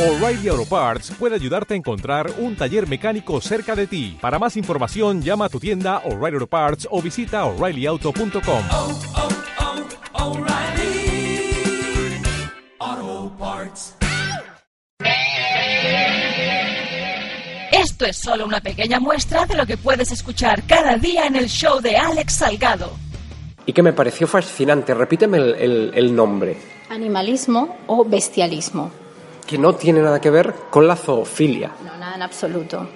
O'Reilly Auto Parts puede ayudarte a encontrar un taller mecánico cerca de ti. Para más información, llama a tu tienda O'Reilly Auto Parts o visita oreillyauto.com. oh, oh, Parts. Esto es solo una pequeña muestra de lo que puedes escuchar cada día en el show de Alex Salgado. y que me pareció fascinante. Repíteme el, el- el nombre, Animalismo o bestialismo. Que no tiene nada que ver con la zoofilia. No, nada en absoluto.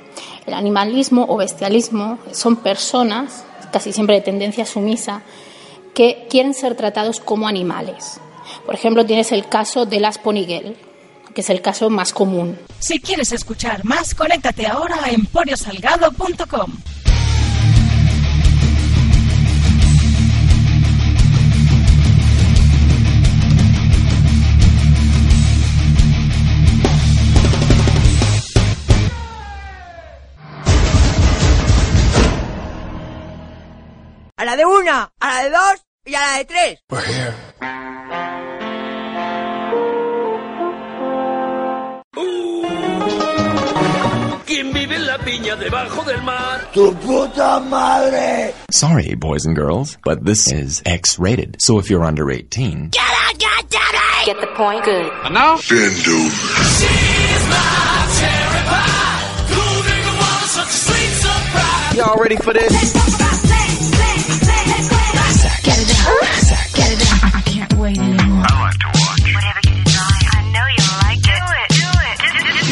El animalismo o bestialismo son personas, casi siempre de tendencia sumisa, que quieren ser tratados como animales. Por ejemplo, tienes el caso de las poniguel, que es el caso más común. Si quieres escuchar más, conéctate ahora a emporiosalgado.com. A la de una, a la de dos y a la de tres. Uh. ¿Quién vive en la piña debajo del mar? Sorry, boys and girls, but this is X rated. So if you're under 18, Get the point. Good. Y'all ready for this?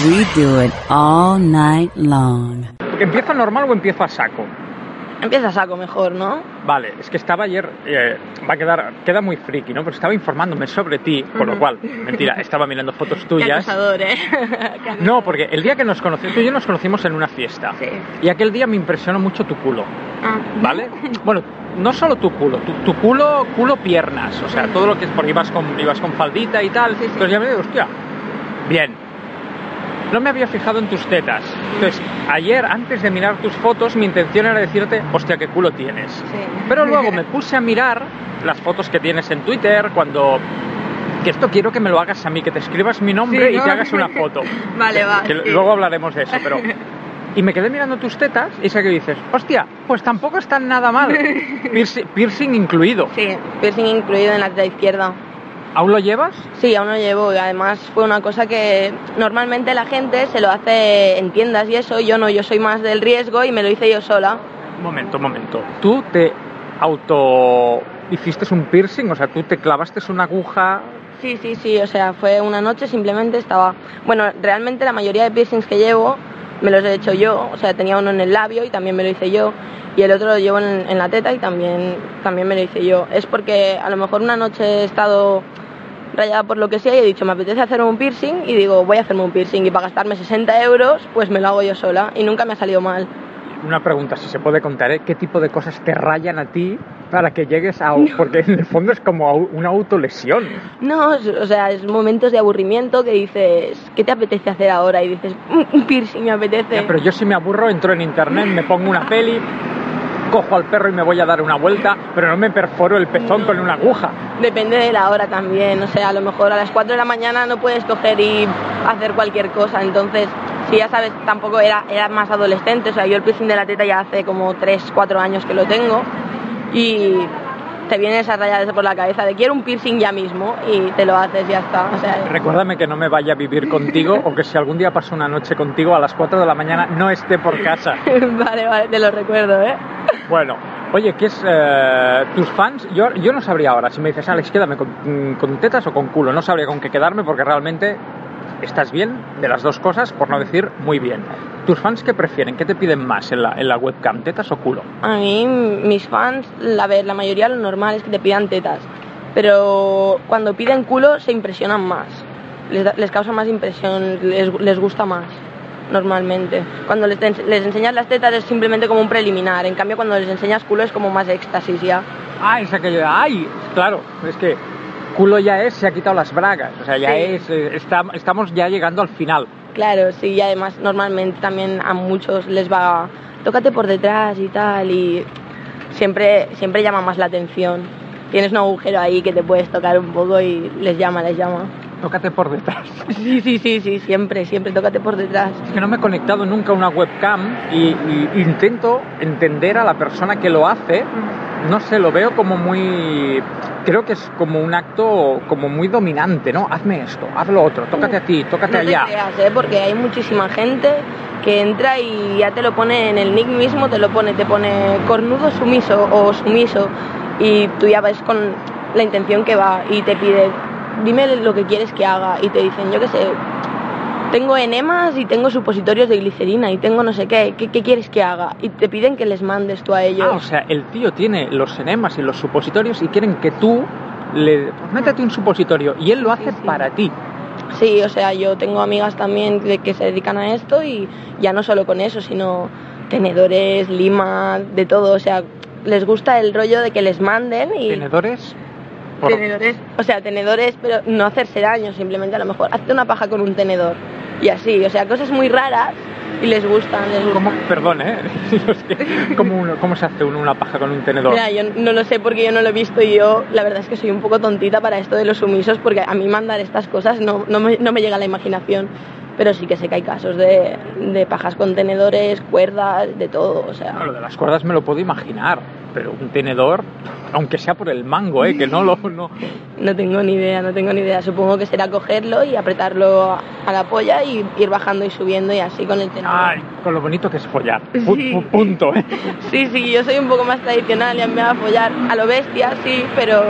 We do it all night long. ¿Empiezo normal o empiezo a saco? Empieza a saco mejor, ¿no? Vale, es que estaba ayer, eh, va a quedar, queda muy friki, ¿no? Pero estaba informándome sobre ti, con lo cual, mentira, estaba mirando fotos Qué tuyas. acosador, ¿eh? Qué No, porque el día que nos conocimos, tú y yo nos conocimos en una fiesta. Sí. Y aquel día me impresionó mucho tu culo, Ah. ¿vale? Bueno, no solo tu culo, tu, tu culo, culo piernas, o sea, todo lo que es porque ibas con, ibas con faldita y tal. Sí, sí. Entonces ya me digo, hostia, bien. No me había fijado en tus tetas. Entonces, ayer, antes de mirar tus fotos, mi intención era decirte, hostia, qué culo tienes. Sí. Pero luego me puse a mirar las fotos que tienes en Twitter cuando... Que esto quiero que me lo hagas a mí, que te escribas mi nombre Sí, y te hagas una foto. Vale, va. Que sí. luego hablaremos de eso, pero... Y me quedé mirando tus tetas y sé que dices, hostia, pues tampoco están nada mal. Piercing, piercing incluido. Sí, piercing incluido en la teta izquierda. ¿Aún lo llevas? Sí, aún no llevo y además fue una cosa que normalmente la gente se lo hace en tiendas y eso, yo no, yo soy más del riesgo y me lo hice yo sola. Un momento, un momento. ¿Tú te auto hiciste un piercing? O sea, tú te clavaste una aguja... Sí, sí, sí, o sea, fue una noche simplemente estaba... Bueno, realmente la mayoría de piercings que llevo me los he hecho yo, o sea, tenía uno en el labio y también me lo hice yo, y el otro lo llevo en, en la teta y también, también me lo hice yo. Es porque a lo mejor una noche he estado rayada por lo que sea y he dicho, me apetece hacerme un piercing y digo, voy a hacerme un piercing y para gastarme 60 euros, pues me lo hago yo sola y nunca me ha salido mal. Una pregunta, si se puede contar, ¿eh? ¿qué tipo de cosas te rayan a ti para que llegues a... Porque en el fondo es como una autolesión. No, o sea, es momentos de aburrimiento que dices, ¿qué te apetece hacer ahora? Y dices, "Un- un piercing me apetece. Ya, pero yo si me aburro entro en internet, me pongo una peli, cojo al perro y me voy a dar una vuelta, pero no me perforo el pezón con una aguja. Depende de la hora también, o sea, a lo mejor a las 4 de la mañana no puedes coger y hacer cualquier cosa, entonces, si ya sabes, tampoco era, era más adolescente, o sea, yo el piercing de la teta ya hace como 3, 4 años que lo tengo y te viene esa raya por la cabeza de quiero un piercing ya mismo y te lo haces y ya está, o sea, Recuérdame que no me vaya a vivir contigo o que si algún día paso una noche contigo a las 4 de la mañana no esté por casa. vale, vale, te lo recuerdo, ¿eh? Bueno, oye, ¿qué es eh, tus fans? Yo, yo no sabría ahora, si me dices, Alex, quédame con, con tetas o con culo, no sabría con qué quedarme porque realmente estás bien de las dos cosas, por no decir muy bien. ¿Tus fans qué prefieren? ¿Qué te piden más en la, en la webcam, tetas o culo? A mí, mis fans, la, ver, la mayoría lo normal es que te pidan tetas, pero cuando piden culo se impresionan más, les, da- les causa más impresión, les, les gusta más, normalmente. Cuando les, les enseñas las tetas es simplemente como un preliminar, en cambio cuando les enseñas culo es como más éxtasis ya. Ah, es aquello, ay, claro, es que culo ya es, se ha quitado las bragas, o sea, ya Sí. es, eh, está- estamos ya llegando al final. Claro, sí, y además normalmente también a muchos les va, tócate por detrás y tal, y siempre, siempre llama más la atención. Tienes un agujero ahí que te puedes tocar un poco y les llama, les llama. Tócate por detrás. Sí, sí, sí, sí, siempre, siempre tócate por detrás. Es que no me he conectado nunca a una webcam y, y intento entender a la persona que lo hace. No sé, lo veo como muy... Creo que es como un acto como muy dominante, ¿no? Hazme esto, haz lo otro, tócate a ti, tócate no allá. te creas, ¿eh? porque hay muchísima gente que entra y ya te lo pone en el nick mismo, te lo pone, te pone cornudo sumiso o sumiso y tú ya vas con la intención que va y te pide, dime lo que quieres que haga y te dicen, yo qué sé, tengo enemas y tengo supositorios de glicerina y tengo no sé qué, ¿qué, qué quieres que haga? Y te piden que les mandes tú a ellos. Ah, o sea, el tío tiene los enemas y los supositorios y quieren que tú le... Pues métete un supositorio y él lo hace Sí, sí. para ti. Sí, o sea, yo tengo amigas también de que se dedican a esto y ya no solo con eso, sino tenedores, lima, de todo, o sea, les gusta el rollo de que les manden y ¿Tenedores? Por- tenedores, o sea, tenedores, pero no hacerse daño, simplemente a lo mejor hazte una paja con un tenedor y así, o sea, cosas muy raras y les gustan, les gustan. ¿Cómo? Perdón, ¿eh? ¿cómo, uno- ¿Cómo se hace uno una paja con un tenedor? Mira, yo no lo sé porque yo no lo he visto y yo la verdad es que soy un poco tontita para esto de los sumisos porque a mí mandar estas cosas no, no, me, no me llega a la imaginación. Pero sí que sé que hay casos de, de pajas con tenedores, cuerdas, de todo, o sea... No, lo de las cuerdas me lo puedo imaginar, pero un tenedor, aunque sea por el mango, ¿eh? Que no lo... No. No tengo ni idea, no tengo ni idea. Supongo que será cogerlo y apretarlo a la polla y ir bajando y subiendo y así con el tenedor. Ay, con lo bonito que es follar. Sí. pu- punto, ¿eh? Sí, sí, yo soy un poco más tradicional, ya me va a follar a lo bestia, sí, pero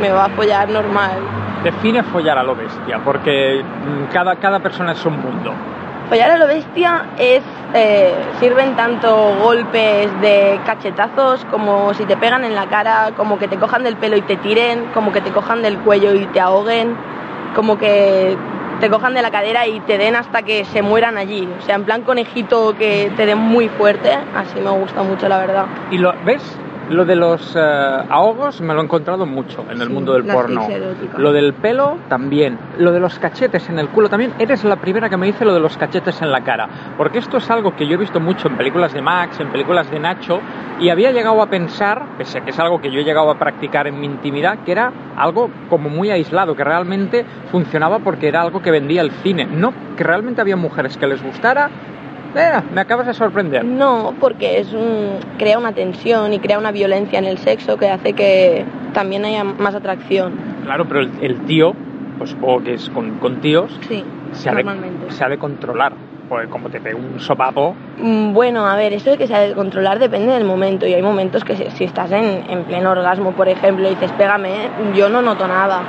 me va a follar normal. Define follar a lo bestia, porque mm, cada, cada persona es un mundo. Follar a lo bestia es eh, sirven tanto golpes de cachetazos como si te pegan en la cara, como que te cojan del pelo y te tiren, como que te cojan del cuello y te ahoguen, como que te cojan de la cadera y te den hasta que se mueran allí. O sea, en plan conejito que te den muy fuerte, así me gusta mucho la verdad. Y lo, ¿ves? Lo de los eh, ahogos me lo he encontrado mucho en el Sí, mundo del porno. Lo del pelo también. Lo de los cachetes en el culo también. Eres la primera que me dice lo de los cachetes en la cara. Porque esto es algo que yo he visto mucho en películas de Max, en películas de Nacho. Y había llegado a pensar, pese a que es algo que yo he llegado a practicar en mi intimidad, que era algo como muy aislado, que realmente funcionaba porque era algo que vendía el cine. No que realmente había mujeres que les gustara. Eh, me acabas de sorprender. No, porque es un, crea una tensión y crea una violencia en el sexo que hace que también haya más atracción. Claro, pero el, el tío, pues supongo que es con, con tíos, Sí, se ha, de, se ha de controlar. Pues como te pegue un sopapo, Mm, Bueno, a ver, eso de que se ha de controlar depende del momento y hay momentos que si, estás en, en pleno orgasmo, por ejemplo, y dices pégame, yo no noto nada.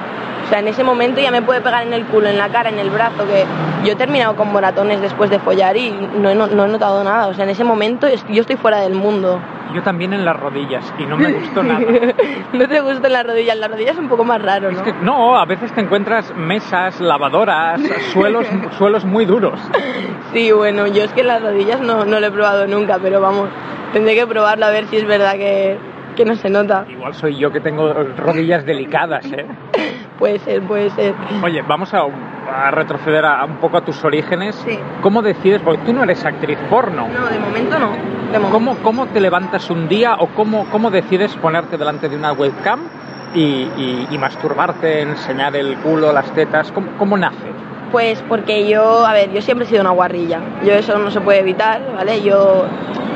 O sea, en ese momento ya me puede pegar en el culo, en la cara, en el brazo, que yo he terminado con moratones después de follar y no he, no- no he notado nada. O sea, en ese momento yo estoy fuera del mundo. Yo también en las rodillas y no me gustó nada. no te gustan las rodillas, las rodillas es un poco más raro, ¿no? Es que no, a veces te encuentras mesas, lavadoras, suelos, suelos muy duros. Sí, bueno, yo es que las rodillas no, no lo he probado nunca, pero vamos, tendré que probarlo a ver si es verdad que, que no se nota. Igual soy yo que tengo rodillas delicadas, ¿eh? Puede ser, puede ser. Oye, vamos a, a retroceder a, un poco a tus orígenes. Sí. ¿Cómo decides? Porque tú no eres actriz porno. No, de momento no. De momento. ¿Cómo, ¿Cómo te levantas un día o cómo, cómo decides ponerte delante de una webcam y, y- y masturbarte, enseñar el culo, las tetas? ¿Cómo, cómo nace? Pues porque yo, a ver, yo siempre he sido una guarrilla. Yo eso no se puede evitar, ¿vale? Yo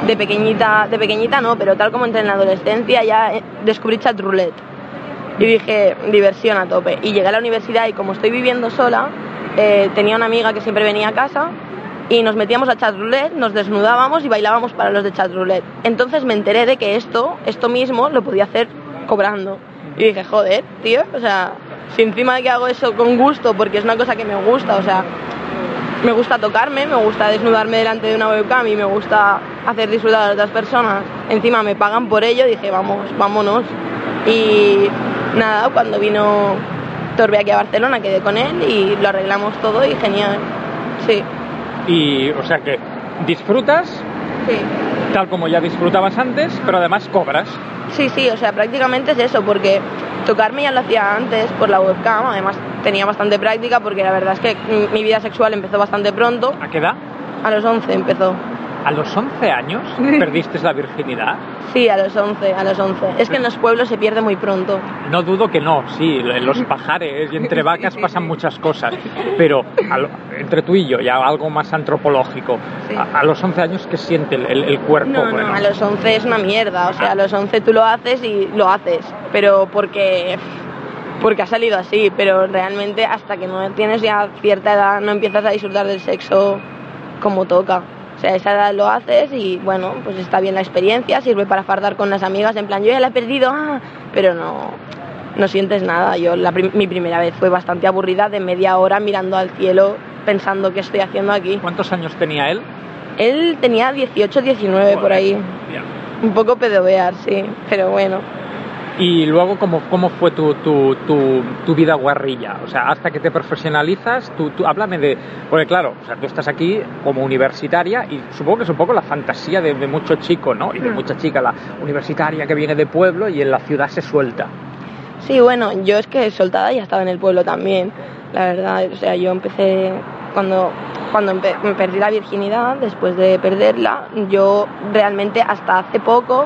de pequeñita, de pequeñita no, pero tal como entré en la adolescencia ya eh, descubrí chat roulette. Y dije, diversión a tope. Y llegué a la universidad y como estoy viviendo sola, eh, tenía una amiga que siempre venía a casa y nos metíamos a chat roulette, nos desnudábamos y bailábamos para los de chat roulette. Entonces me enteré de que esto, esto mismo, lo podía hacer cobrando. Y dije, joder, tío, o sea, si encima de que hago eso con gusto, porque es una cosa que me gusta, o sea, me gusta tocarme, me gusta desnudarme delante de una webcam y me gusta hacer disfrutar a otras personas. Encima me pagan por ello, dije, vamos, vámonos. Y nada, cuando vino Torbe aquí a Barcelona quedé con él y lo arreglamos todo y genial. Sí, Y, o sea que disfrutas sí. tal como ya disfrutabas antes, pero además cobras. Sí, sí, o sea, prácticamente es eso, porque tocarme ya lo hacía antes por la webcam, además tenía bastante práctica porque la verdad es que mi vida sexual empezó bastante pronto, ¿A qué edad? a los 11 empezó. ¿A los 11 años perdiste la virginidad? Sí, a los 11, a los 11. Es que en los pueblos se pierde muy pronto. No dudo que no, sí, en los pajares y entre vacas pasan muchas cosas, pero lo- entre tú y yo, ya algo más antropológico, a, a los 11 años, ¿qué siente el, el- el cuerpo? No, Bueno, no, a los 11 es una mierda. O sea, a los 11 tú lo haces y lo haces. Pero porque, porque ha salido así. Pero realmente hasta que no tienes ya cierta edad no empiezas a disfrutar del sexo como toca. O sea, a esa edad lo haces y bueno, pues está bien la experiencia, sirve para fardar con las amigas, en plan, yo ya la he perdido, ah, pero no, no sientes nada. Yo la prim- mi primera vez fue bastante aburrida, de media hora mirando al cielo, pensando qué estoy haciendo aquí. ¿Cuántos años tenía él? Él tenía 18, 19 por ahí. Un poco pedovear, sí, pero bueno. Y luego, ¿cómo, cómo fue tu, tu, tu, tu vida guarrilla? O sea, hasta que te profesionalizas, tú, tú, háblame de... Porque claro, o sea, tú estás aquí como universitaria y supongo que es un poco la fantasía de, de mucho chico, ¿no? Y de Mm. mucha chica, la universitaria que viene de pueblo y en la ciudad se suelta. Sí, bueno, yo es que soltada ya estaba en el pueblo también, la verdad. O sea, yo empecé cuando, cuando empe- me perdí la virginidad, después de perderla, yo realmente hasta hace poco,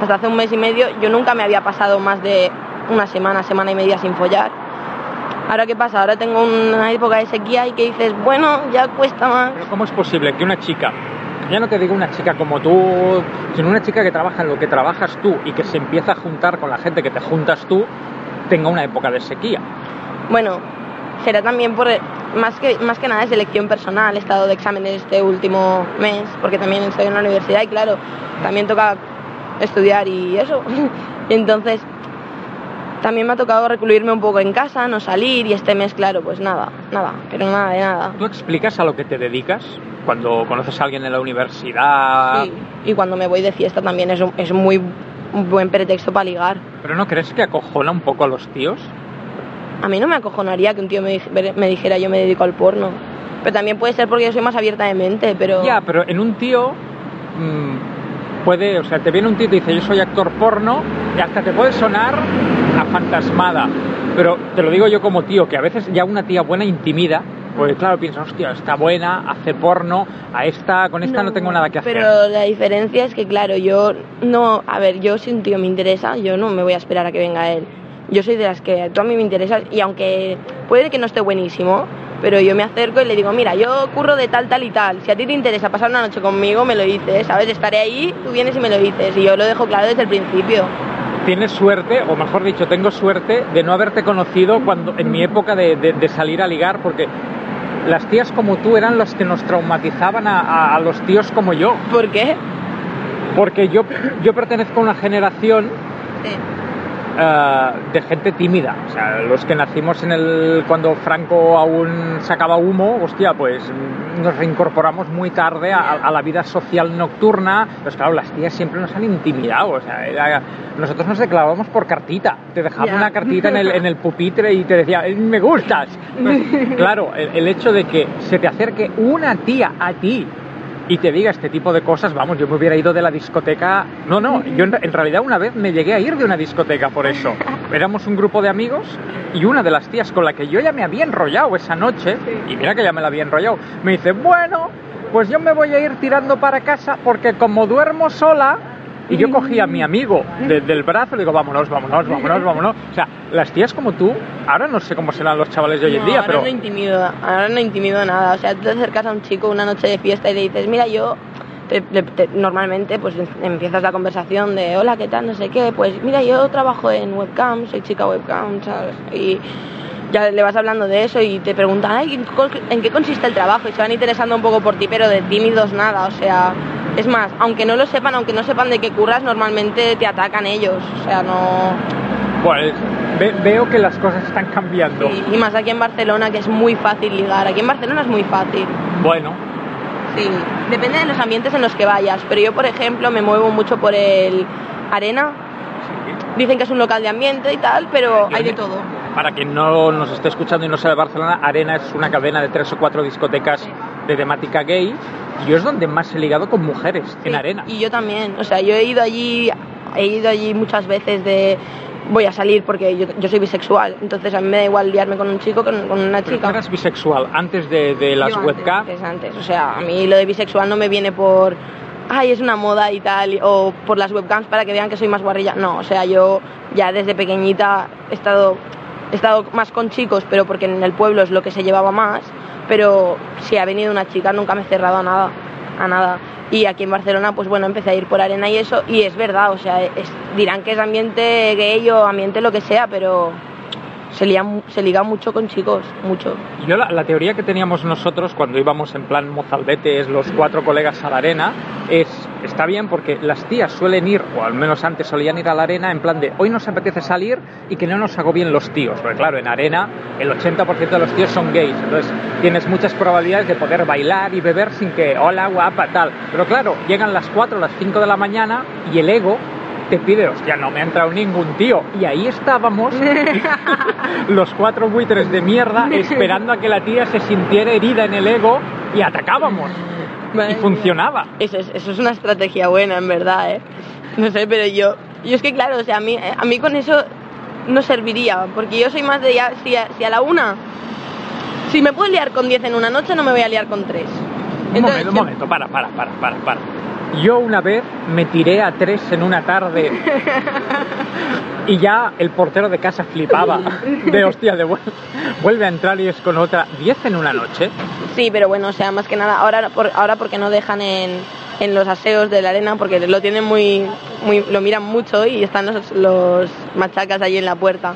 hasta hace un mes y medio, yo nunca me había pasado más de una semana, semana y media sin follar. Ahora qué pasa, ahora tengo una época de sequía y que dices, bueno, ya cuesta más. Pero ¿cómo es posible que una chica, ya no te digo una chica como tú, sino una chica que trabaja en lo que trabajas tú y que se empieza a juntar con la gente que te juntas tú, tenga una época de sequía? Bueno, será también por más que más que nada es elección personal, he estado de exámenes este último mes, porque también estoy en la universidad y claro, también toca estudiar y eso. Y entonces también me ha tocado recluirme un poco en casa, no salir y este mes, claro, pues nada, nada, pero nada de nada. ¿Tú explicas a lo que te dedicas cuando conoces a alguien en la universidad? Sí, y cuando me voy de fiesta también es un, es muy un buen pretexto para ligar. ¿Pero no crees que acojona un poco a los tíos? A mí no me acojonaría que un tío me, me dijera yo me dedico al porno. Pero también puede ser porque yo soy más abierta de mente, pero... Ya, pero en un tío mm, puede, o sea, te viene un tío y dice yo soy actor porno y hasta te puede sonar a fantasmada. Pero te lo digo yo como tío, que a veces ya una tía buena intimida, porque claro, piensas, hostia, está buena, hace porno, a esta, con esta no, tengo nada que hacer. Pero la diferencia es que, claro, yo no... A ver, yo si un tío me interesa, yo no me voy a esperar a que venga él. Yo soy de las que tú a mí me interesas y aunque puede que no esté buenísimo, pero yo me acerco y le digo, mira, yo curro de tal, tal y tal. Si a ti te interesa pasar una noche conmigo, me lo dices, ¿sabes? Estaré ahí, tú vienes y me lo dices. Y yo lo dejo claro desde el principio. Tienes suerte, o mejor dicho, tengo suerte de no haberte conocido cuando en mi época de, de- de salir a ligar, porque las tías como tú eran las que nos traumatizaban a, a- a los tíos como yo. ¿Por qué? Porque yo, yo pertenezco a una generación eh, de gente tímida. O sea, los que nacimos en el cuando Franco aún sacaba humo, hostia, pues nos reincorporamos muy tarde a, a la vida social nocturna. Pues claro, las tías siempre nos han intimidado. O sea, era- nosotros nos declarábamos por cartita. Te dejaban una cartita en el, en el pupitre y te decía, "Eh, me gustas. Pues, claro, el, el hecho de que se te acerque una tía a ti y te diga este tipo de cosas, vamos, yo me hubiera ido de la discoteca. No, no, yo en, en realidad una vez me llegué a ir de una discoteca por eso. Éramos un grupo de amigos y una de las tías con la que yo ya me había enrollado esa noche, y mira que ya me la había enrollado, me dice, bueno, pues yo me voy a ir tirando para casa porque como duermo sola, y yo cogí a mi amigo de- del brazo y le digo, vámonos, vámonos, vámonos, vámonos. O sea, las tías como tú, ahora no sé cómo serán los chavales de hoy en día, ahora pero... no intimido, ahora no intimido nada. O sea, tú te acercas a un chico una noche de fiesta y le dices, mira, yo te- te- te- normalmente pues empiezas la conversación de hola, ¿qué tal? No sé qué. Pues mira, yo trabajo en webcam, soy chica webcam, ¿sabes? Y ya le vas hablando de eso y te preguntan, Ay, ¿en co- ¿en qué consiste el trabajo? Y se van interesando un poco por ti, pero de tímidos nada. O sea, es más, aunque no lo sepan, aunque no sepan de qué curras, normalmente te atacan ellos. O sea, no... Pues ve- veo que las cosas están cambiando. Y, y más aquí en Barcelona, que es muy fácil ligar. Aquí en Barcelona es muy fácil. Bueno, Sí, depende de los ambientes en los que vayas, pero yo, por ejemplo, me muevo mucho por el Arena. Dicen que es un local de ambiente y tal, pero hay de todo. Para quien no nos esté escuchando y no sea de Barcelona, Arena es una cadena de tres o cuatro discotecas de temática gay. Yo es donde más he ligado con mujeres, en Arena. Y yo también, o sea, yo he ido allí, he ido allí muchas veces de voy a salir porque yo, yo soy bisexual. Entonces a mí me da igual liarme con un chico que con, con una Pero chica. eras bisexual antes de, de las webcams. antes, antes. O sea, a mí lo de bisexual no me viene por, ay, es una moda y tal, o por las webcams para que vean que soy más guarrilla. No, o sea, yo ya desde pequeñita he estado, he estado más con chicos, pero porque en el pueblo es lo que se llevaba más. Pero si ha venido una chica, nunca me he cerrado a nada, a nada. Y aquí en Barcelona, pues bueno, empecé a ir por arena y eso, y es verdad, o sea, es- dirán que es ambiente gay o ambiente lo que sea, pero se, liga mucho con chicos, mucho. Yo la, la teoría que teníamos nosotros cuando íbamos en plan mozalbetes, los cuatro colegas a la arena, es, está bien porque las tías suelen ir, o al menos antes solían ir a la arena en plan de hoy nos apetece salir y que no nos agobien los tíos, porque claro, en arena el 80% de los tíos son gays, entonces tienes muchas probabilidades de poder bailar y beber sin que, hola guapa, tal. Pero claro, llegan las 4, las 5 de la mañana y el ego te pide, hostia, no me ha entrado ningún tío. Y ahí estábamos, los cuatro buitres de mierda, esperando a que la tía se sintiera herida en el ego y atacábamos. Y funcionaba. Eso es, eso es una estrategia buena, en verdad, ¿eh? No sé, pero yo, yo es que claro, o sea, a mí, a mí con eso no serviría, porque yo soy más de ya, si a, si a la una, si me puedo liar con 10 en una noche, no me voy a liar con 3. Un momento, un momento, para, para, para, para, para. Yo una vez me tiré a tres en una tarde y ya el portero de casa flipaba de hostia, de vuel- vuelve a entrar y es con otra. ¿Diez en una noche? Sí, pero bueno, o sea, más que nada, ahora, por, ahora porque no dejan en, en los aseos de la arena, porque lo tienen muy, muy lo miran mucho y están los, los machacas ahí en la puerta.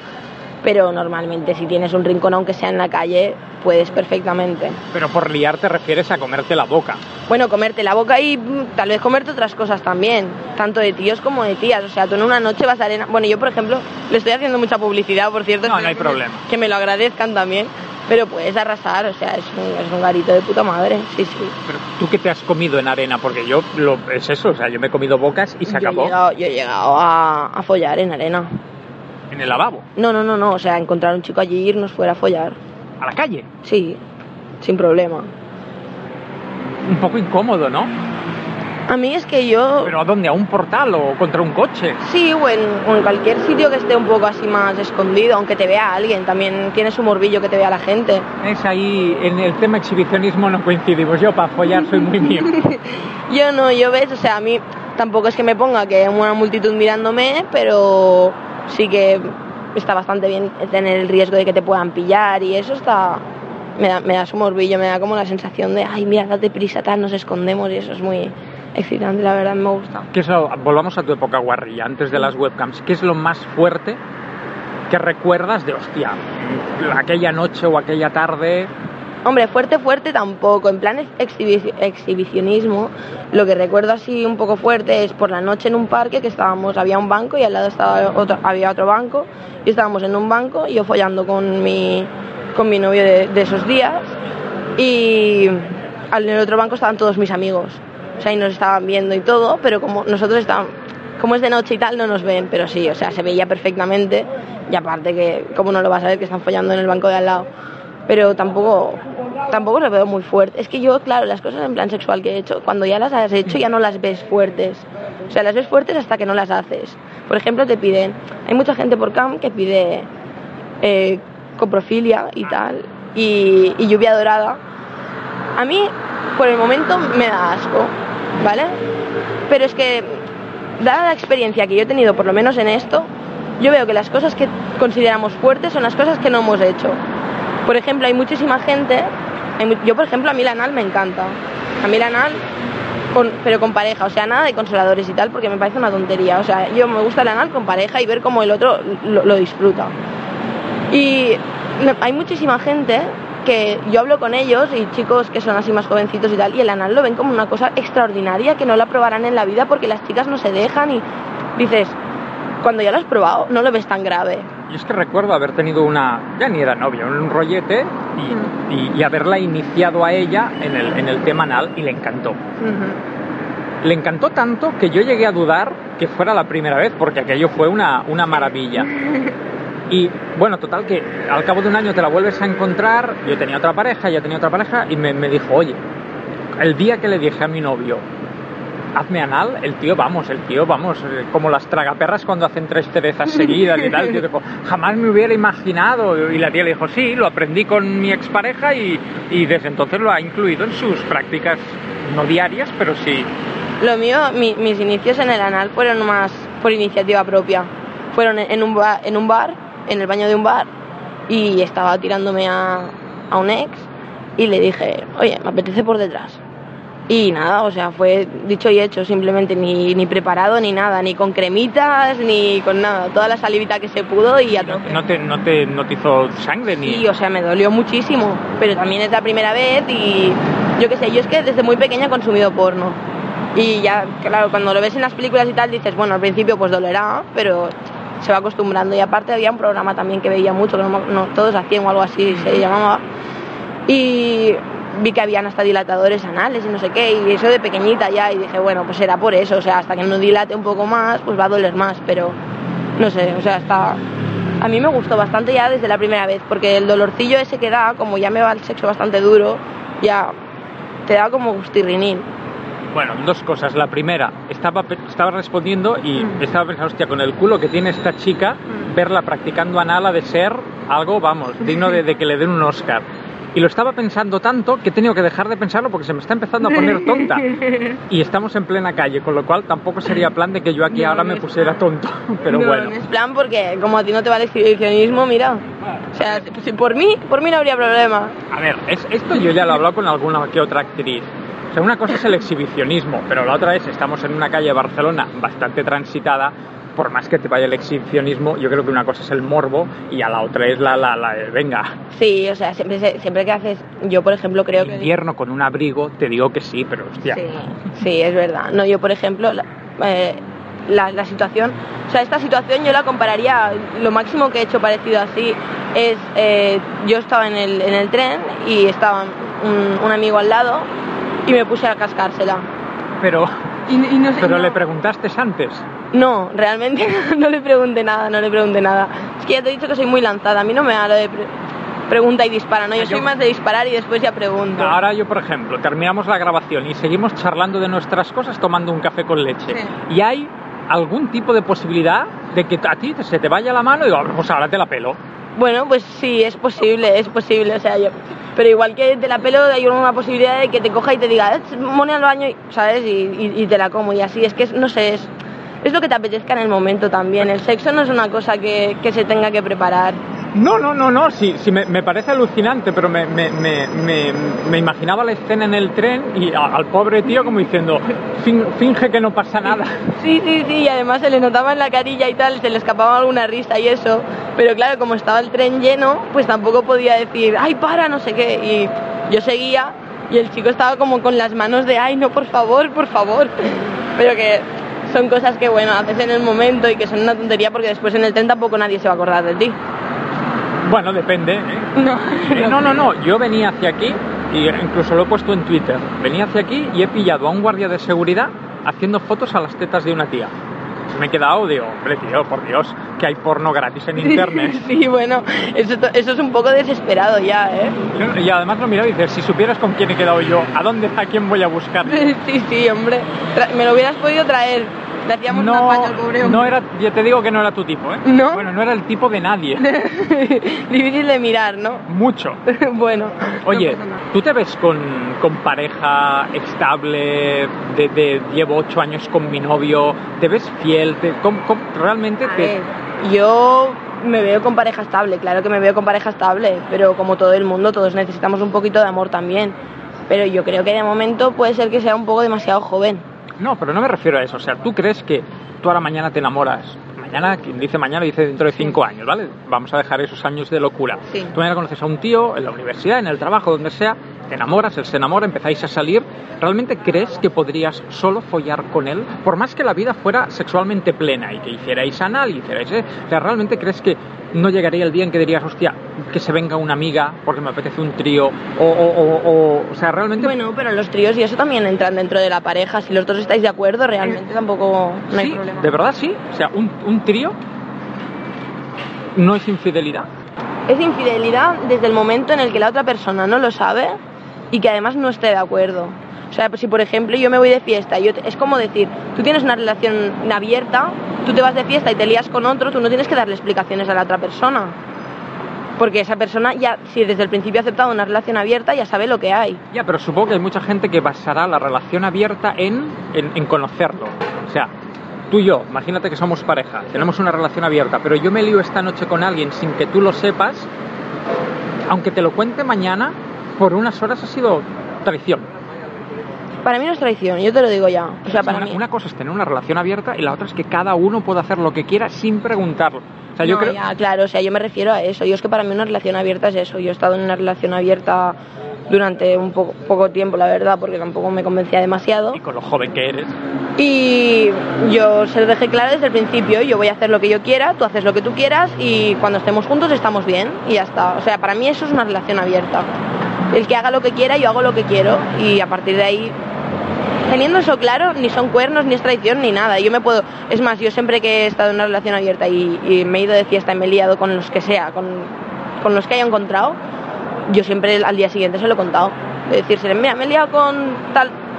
Pero normalmente si tienes un rincón, aunque sea en la calle, puedes perfectamente. Pero por liar te refieres a comerte la boca. Bueno, comerte la boca y mm, tal vez comerte otras cosas también, tanto de tíos como de tías. O sea, tú en una noche vas a arena. Bueno, yo por ejemplo, le estoy haciendo mucha publicidad, por cierto. No, no hay que me- problema. Que me lo agradezcan también. Pero puedes arrasar, o sea, es un, es un garito de puta madre, sí, sí. Pero tú qué te has comido en arena, porque yo lo, es eso, o sea, yo me he comido bocas y se Yo he acabó llegado, yo he llegado a, a follar en arena. En el lavabo, No, no, no, no, o sea, encontrar un chico allí y irnos fuera a follar. a la calle. Sí, sin problema. Un poco incómodo, ¿no? A mí es que yo... Pero ¿a dónde? ¿A un portal o contra un coche? Sí, o en, o en cualquier sitio que esté un poco así más escondido, aunque te vea alguien, también tiene su morbillo que te vea la gente. Es ahí, en el tema exhibicionismo no coincidimos. Yo para follar soy muy mío. Yo no, yo ves, o sea, a mí tampoco es que me ponga que hay una multitud mirándome, pero sí que está bastante bien tener el riesgo de que te puedan pillar y eso está... Me da, me da su morbillo, me da como la sensación de, ay, mira, date prisa, tal, nos escondemos y eso es muy excitante, la verdad, me gusta. ¿Qué volvamos a tu época guarrilla, antes de las webcams. ¿Qué es lo más fuerte que recuerdas de, hostia, aquella noche o aquella tarde? Hombre, fuerte, fuerte tampoco. En plan exhibi- exhibicionismo, lo que recuerdo así un poco fuerte es por la noche en un parque que estábamos, había un banco y al lado estaba otro, había otro banco y estábamos en un banco yo follando con mi, con mi novio de, de esos días y en el otro banco estaban todos mis amigos. O sea, y nos estaban viendo y todo, pero como nosotros estábamos, como es de noche y tal, no nos ven, pero sí, o sea, se veía perfectamente y aparte que, como no lo vas a ver, que están follando en el banco de al lado pero tampoco tampoco lo veo muy fuerte. Es que yo, claro, las cosas en plan sexual que he hecho, cuando ya las has hecho ya no las ves fuertes. O sea, las ves fuertes hasta que no las haces. Por ejemplo, te piden, hay mucha gente por cam que pide eh, coprofilia y tal, y, y lluvia dorada. A mí, por el momento, me da asco, ¿vale? Pero es que, dada la experiencia que yo he tenido, por lo menos en esto, yo veo que las cosas que consideramos fuertes son las cosas que no hemos hecho. Por ejemplo, hay muchísima gente, yo por ejemplo a mí la anal me encanta. A mí la anal, con- pero con pareja, o sea, nada de consoladores y tal, porque me parece una tontería. O sea, yo me gusta el anal con pareja y ver cómo el otro lo, lo disfruta. Y hay muchísima gente que yo hablo con ellos y chicos que son así más jovencitos y tal, y el anal lo ven como una cosa extraordinaria que no la probarán en la vida porque las chicas no se dejan y dices, cuando ya lo has probado, no lo ves tan grave. Y es que recuerdo haber tenido una, ya ni era novia, un rollete y, y- y haberla iniciado a ella en el, en el tema anal y le encantó. Le encantó tanto que yo llegué a dudar que fuera la primera vez, porque aquello fue una, una maravilla. Y bueno, total que al cabo de un año te la vuelves a encontrar, yo tenía otra pareja, ella tenía otra pareja, y me, me dijo, oye, el día que le dije a mi novio, hazme anal, el tío, vamos, el tío, vamos, eh, como las tragaperras cuando hacen tres cerezas seguidas y tal, tío dijo, jamás me hubiera imaginado, y la tía le dijo, sí, lo aprendí con mi expareja y, y desde entonces lo ha incluido en sus prácticas, no diarias, pero sí. Lo mío, mi- mis inicios en el anal fueron más por iniciativa propia. Fueron en un, ba- en un bar, en el baño de un bar, y estaba tirándome a, a un ex y le dije, oye, me apetece por detrás. Y nada, o sea, fue dicho y hecho, simplemente ni, ni preparado ni nada, ni con cremitas, ni con nada. Toda la salivita que se pudo y a tope. No te, no te, no te hizo sangre ni... Sí, o sea, me dolió muchísimo, pero también es la primera vez y yo qué sé, yo es que desde muy pequeña he consumido porno. Y ya, claro, cuando lo ves en las películas y tal, dices, bueno, al principio pues dolerá, pero se va acostumbrando. Y aparte había un programa también que veía mucho, que no, no, todos hacían o algo así, se llamaba. Y vi que habían hasta dilatadores anales y no sé qué, y eso de pequeñita ya, y dije, bueno, pues será por eso, o sea, hasta que no dilate un poco más, pues va a doler más, pero no sé, o sea, está... A mí me gustó bastante ya desde la primera vez, porque el dolorcillo ese que da, como ya me va el sexo bastante duro, ya te da como gustirrinín. Bueno, dos cosas. La primera, estaba, estaba respondiendo y Mm. estaba pensando, hostia, con el culo que tiene esta chica, verla practicando anal ha de ser algo, vamos, digno de, de que le den un Oscar. Y lo estaba pensando tanto que he tenido que dejar de pensarlo porque se me está empezando a poner tonta. Y estamos en plena calle, con lo cual tampoco sería plan de que yo aquí No, ahora no me pusiera tonto. Pero no, bueno. no es plan porque como a ti no te va el exhibicionismo, mira. O sea, si por mí, por mí no habría problema. A ver, es, esto yo ya lo he hablado con alguna que otra actriz. O sea, una cosa es el exhibicionismo, pero la otra es, estamos en una calle de Barcelona bastante transitada, por más que te vaya el exhibicionismo, yo creo que una cosa es el morbo y a la otra es la, la, la venga, Sí, o sea, siempre, se- siempre que haces, yo por ejemplo creo que... invierno con un abrigo, te digo que sí, pero hostia. Sí, sí, es verdad. No, yo por ejemplo, la, eh, la, la situación, o sea, esta situación yo la compararía, lo máximo que he hecho parecido así es, eh, yo estaba en el, en el tren y estaba un, un amigo al lado y me puse a cascársela. Pero, Y, y no sé, pero no- le preguntaste antes. No, realmente no le pregunté nada, no le pregunté nada. Es que ya te he dicho que soy muy lanzada, a mí no me da lo de pre- pregunta y dispara, ¿no? Yo yo- soy más de disparar y después ya pregunto. Ahora yo, por ejemplo, terminamos la grabación y seguimos charlando de nuestras cosas tomando un café con leche. Sí. Y hay algún tipo de posibilidad de que a ti se te vaya la mano y digo, pues ahora te la pelo. Bueno, pues sí, es posible, es posible, o sea, yo... Pero igual que te la pelo, hay una posibilidad de que te coja y te diga, "Eh, mone al baño, y- ¿sabes? Y, y- y te la como y así. Es que, es- no sé, es, es lo que te apetezca en el momento también. El sexo no es una cosa que, que se tenga que preparar. No, no, no, no, sí, sí me, me parece alucinante, pero me, me, me, imaginaba la escena en el tren y a- al pobre tío como diciendo, "Fin- finge que no pasa nada. Sí, sí, sí, y además se le notaba en la carilla y tal, se le escapaba alguna risa y eso. Pero claro, como estaba el tren lleno, pues tampoco podía decir, ay, para, no sé qué. Y yo seguía y el chico estaba como con las manos de, ay, no, por favor, por favor. Pero que son cosas que, bueno, haces en el momento y que son una tontería porque después en el tren tampoco nadie se va a acordar de ti. Bueno, depende. ¿eh? No, Eh, no, no, no, yo venía hacia aquí y incluso lo he puesto en Twitter. Venía hacia aquí y he pillado a un guardia de seguridad haciendo fotos a las tetas de una tía. Me he quedado, digo, hombre, tío, por Dios, que hay porno gratis en internet. Sí, bueno, eso, eso es un poco desesperado ya, ¿eh? Y además lo mira y dice, si supieras con quién he quedado yo, ¿a dónde, a quién voy a buscar? Sí, sí, hombre. Me lo hubieras podido traer. Le hacíamos una No, paña al pobre hombre. no era, yo te digo que no era tu tipo, ¿eh? ¿No? Bueno, no era el tipo de nadie. Difícil de mirar, ¿no? Mucho. bueno. Oye, no. ¿tú te ves con, con pareja estable, de, de llevo ocho años con mi novio? ¿Te ves fiel? Te- ¿Realmente A te...? ver, yo me veo con pareja estable, claro que me veo con pareja estable, pero como todo el mundo, todos necesitamos un poquito de amor también. Pero yo creo que de momento puede ser que sea un poco demasiado joven. No, pero no me refiero a eso. O sea, ¿tú crees que tú ahora mañana te enamoras? Mañana, quien dice mañana dice dentro de cinco años, ¿vale? Vamos a dejar esos años de locura. Sí. Tú mañana conoces a un tío en la universidad, en el trabajo, donde sea, te enamoras, él se enamora, empezáis a salir. ¿Realmente crees que podrías solo follar con él? Por más que la vida fuera sexualmente plena y que hicierais anal y hicierais... ¿eh? O sea, ¿realmente crees que no llegaría el día en que dirías, hostia, que se venga una amiga porque me apetece un trío? O, o, o, o, o sea, realmente... Bueno, pero los tríos y eso también entran dentro de la pareja. Si los dos estáis de acuerdo, realmente tampoco no hay sí, problema. de verdad sí. O sea, un, un trío no es infidelidad. Es infidelidad desde el momento en el que la otra persona no lo sabe y que además no esté de acuerdo. O sea, si por ejemplo yo me voy de fiesta, yo es como decir, tú tienes una relación abierta, tú te vas de fiesta y te lías con otro, tú no tienes que darle explicaciones a la otra persona. Porque esa persona ya, si desde el principio ha aceptado una relación abierta, ya sabe lo que hay. Ya, pero supongo que hay mucha gente que basará la relación abierta en, en, en conocerlo. O sea, tú y yo, imagínate que somos pareja, tenemos una relación abierta, pero yo me lío esta noche con alguien sin que tú lo sepas, aunque te lo cuente mañana, por unas horas ha sido traición. Para mí no es traición, yo te lo digo ya. O sea, para una, mí. una cosa es tener una relación abierta y la otra es que cada uno pueda hacer lo que quiera sin preguntarlo. O sea, yo No, creo... ya, claro, o sea, yo me refiero a eso. Yo es que para mí una relación abierta es eso. Yo he estado en una relación abierta durante un poco, poco tiempo, la verdad, porque tampoco me convencía demasiado. Y con lo joven que eres. Y yo se lo dejé claro desde el principio, yo voy a hacer lo que yo quiera, tú haces lo que tú quieras y cuando estemos juntos estamos bien y ya está. O sea, para mí eso es una relación abierta. El que haga lo que quiera, yo hago lo que quiero y a partir de ahí, teniendo eso claro, ni son cuernos, ni es traición, ni nada. Yo me puedo, es más, yo siempre que he estado en una relación abierta y, me he ido de fiesta y me he liado con los que sea, con, con los que haya encontrado, yo siempre al día siguiente se lo he contado. Es decir, mira, me he liado con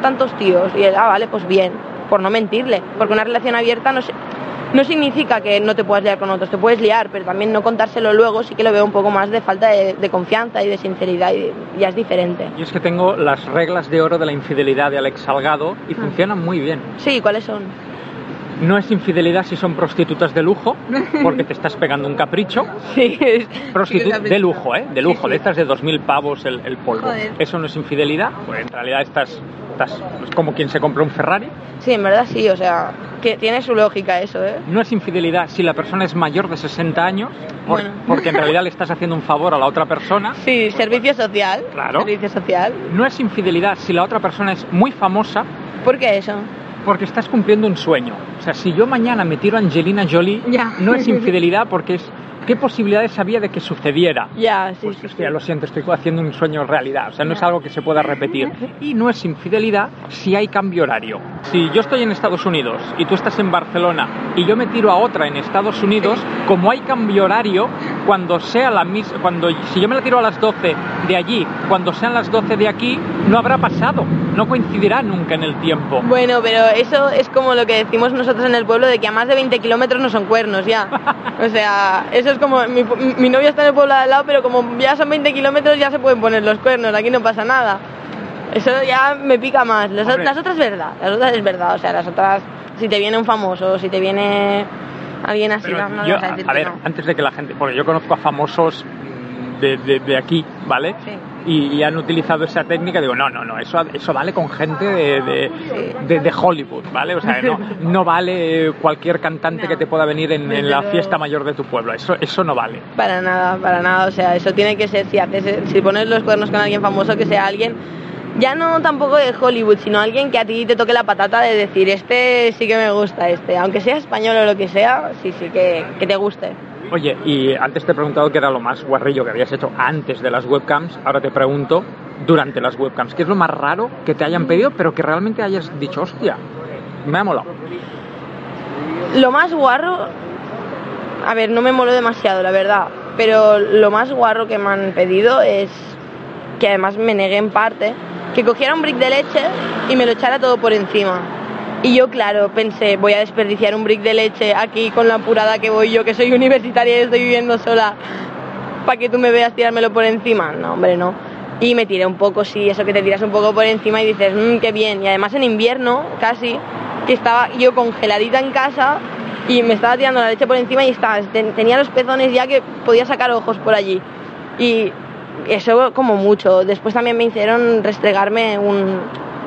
tantos tíos. Y él, ah, vale, pues bien, por no mentirle. Porque una relación abierta no, se- no significa que no te puedas liar con otros, te puedes liar, pero también no contárselo luego sí que lo veo un poco más de falta de, de confianza y de sinceridad y ya es diferente. Y es que tengo las reglas de oro de la infidelidad de Alex Salgado y funcionan muy bien. Sí, ¿cuáles son? No es infidelidad si son prostitutas de lujo, porque te estás pegando un capricho. Sí, es- Prostitu- sí, de lujo, ¿eh? De lujo, sí. de estas de 2.000 pavos el, el polvo. Joder. Eso no es infidelidad, pues en realidad estás, estás es como quien se compra un Ferrari. Sí, en verdad sí, o sea, que tiene su lógica eso, ¿eh? No es infidelidad si la persona es mayor de 60 años, por- Bueno. porque en realidad le estás haciendo un favor a la otra persona. Sí, servicio social. Claro. Servicio social. No es infidelidad si la otra persona es muy famosa, ¿Por qué eso? Porque estás cumpliendo un sueño. O sea, si yo mañana me tiro a Angelina Jolie, no es infidelidad porque es qué posibilidades había de que sucediera. Ya, sí, Pues sí, hostia, sí. lo siento, estoy haciendo un sueño realidad. O sea, no es algo que se pueda repetir. Y no es infidelidad si hay cambio horario. Si yo estoy en Estados Unidos y tú estás en Barcelona y yo me tiro a otra en Estados Unidos, como hay cambio horario, cuando sea la misma, cuando si yo me la tiro a las 12 de allí, cuando sean las 12 de aquí, no habrá pasado, no coincidirá nunca en el tiempo. Bueno, pero eso es como lo que decimos nosotros en el pueblo de que a más de 20 kilómetros no son cuernos ya. O sea, eso es como, mi, mi novio está en el pueblo de al lado, pero como ya son 20 kilómetros ya se pueden poner los cuernos, aquí no pasa nada. Eso ya me pica más. Las, las otras es verdad, las otras es verdad. O sea, las otras, si te viene un famoso, si te viene alguien así, Pero no, no yo, vas a decir a que ver, no. antes de que la gente, porque yo conozco a famosos de, de- de aquí, ¿vale? Sí. Y, han utilizado esa técnica, digo, no, no, no, eso, eso vale con gente de, de, de- de Hollywood, ¿vale? O sea, no, no vale cualquier cantante No. que te pueda venir en, la fiesta mayor de tu pueblo, eso, eso no vale. Para nada, para nada. O sea, eso tiene que ser, si, haces, si pones los cuernos con alguien famoso, que sea alguien, ya no tampoco de Hollywood, sino alguien que a ti te toque la patata de decir, este sí que me gusta, este. Aunque sea español o lo que sea, sí, sí, que, que te guste. Oye, y antes te he preguntado qué era lo más guarrillo que habías hecho antes de las webcams, ahora te pregunto durante las webcams, ¿qué es lo más raro que te hayan pedido, pero que realmente hayas dicho, hostia, me ha molado? Lo más guarro, a ver, no me moló demasiado, la verdad, pero lo más guarro que me han pedido es, que además me negué en parte, que cogiera un brick de leche y me lo echara todo por encima. Y yo, claro, pensé, voy a desperdiciar un brick de leche aquí con la apurada que voy yo, que soy universitaria y estoy viviendo sola, para que tú me veas tirármelo por encima. No, hombre, no. Y me tiré un poco, sí, eso que te tiras un poco por encima y dices, mmm, qué bien. Y además en invierno, casi, que estaba yo congeladita en casa y me estaba tirando la leche por encima y estaba, ten- tenía los pezones ya que podía sacar ojos por allí. Y eso como mucho. Después también me hicieron restregarme un...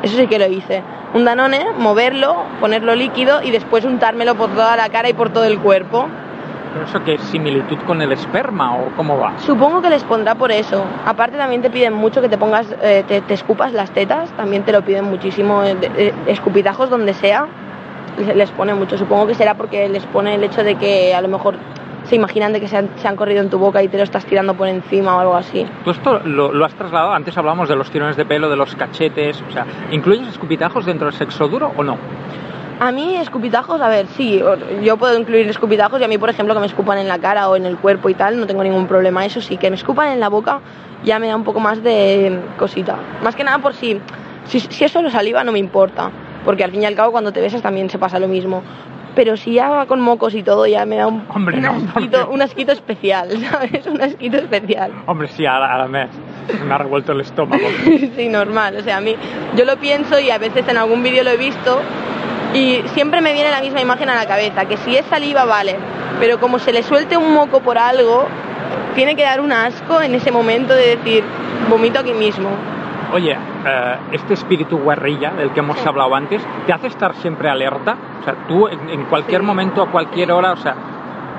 Eso sí que lo hice. Un danone, moverlo, ponerlo líquido y después untármelo por toda la cara y por todo el cuerpo. ¿Pero eso qué es similitud con el esperma o cómo va? Supongo que les pondrá por eso. Aparte también te piden mucho que te pongas, eh, te, te escupas las tetas, también te lo piden muchísimo, eh, de- eh, escupitajos donde sea, les, les pone mucho. Supongo que será porque les pone el hecho de que a lo mejor se imaginan de que se han, se han corrido en tu boca y te lo estás tirando por encima o algo así. ¿Tú esto lo, lo has trasladado? Antes hablamos de los tirones de pelo, de los cachetes, o sea, ¿incluyes escupitajos dentro del sexo duro o no? A mí escupitajos, a ver, sí, yo puedo incluir escupitajos y a mí, por ejemplo, que me escupan en la cara o en el cuerpo y tal, no tengo ningún problema. Eso sí, que me escupan en la boca ya me da un poco más de cosita. Más que nada por si Si, si es solo saliva no me importa, porque al fin y al cabo cuando te besas también se pasa lo mismo. Pero si ya va con mocos y todo, ya me da un, Hombre, un, no, asquito, porque- un asquito especial, ¿sabes? Un asquito especial. Hombre, sí, a la, a la mes. Me ha revuelto el estómago. sí, normal. O sea, a mí, yo lo pienso y a veces en algún vídeo lo he visto y siempre me viene la misma imagen a la cabeza, que si es saliva vale, pero como se le suelte un moco por algo, tiene que dar un asco en ese momento de decir, vomito aquí mismo. Oye, eh, este espíritu guerrilla del que hemos hablado antes, ¿te hace estar siempre alerta? O sea, tú en, en cualquier Sí. momento, a cualquier hora, o sea,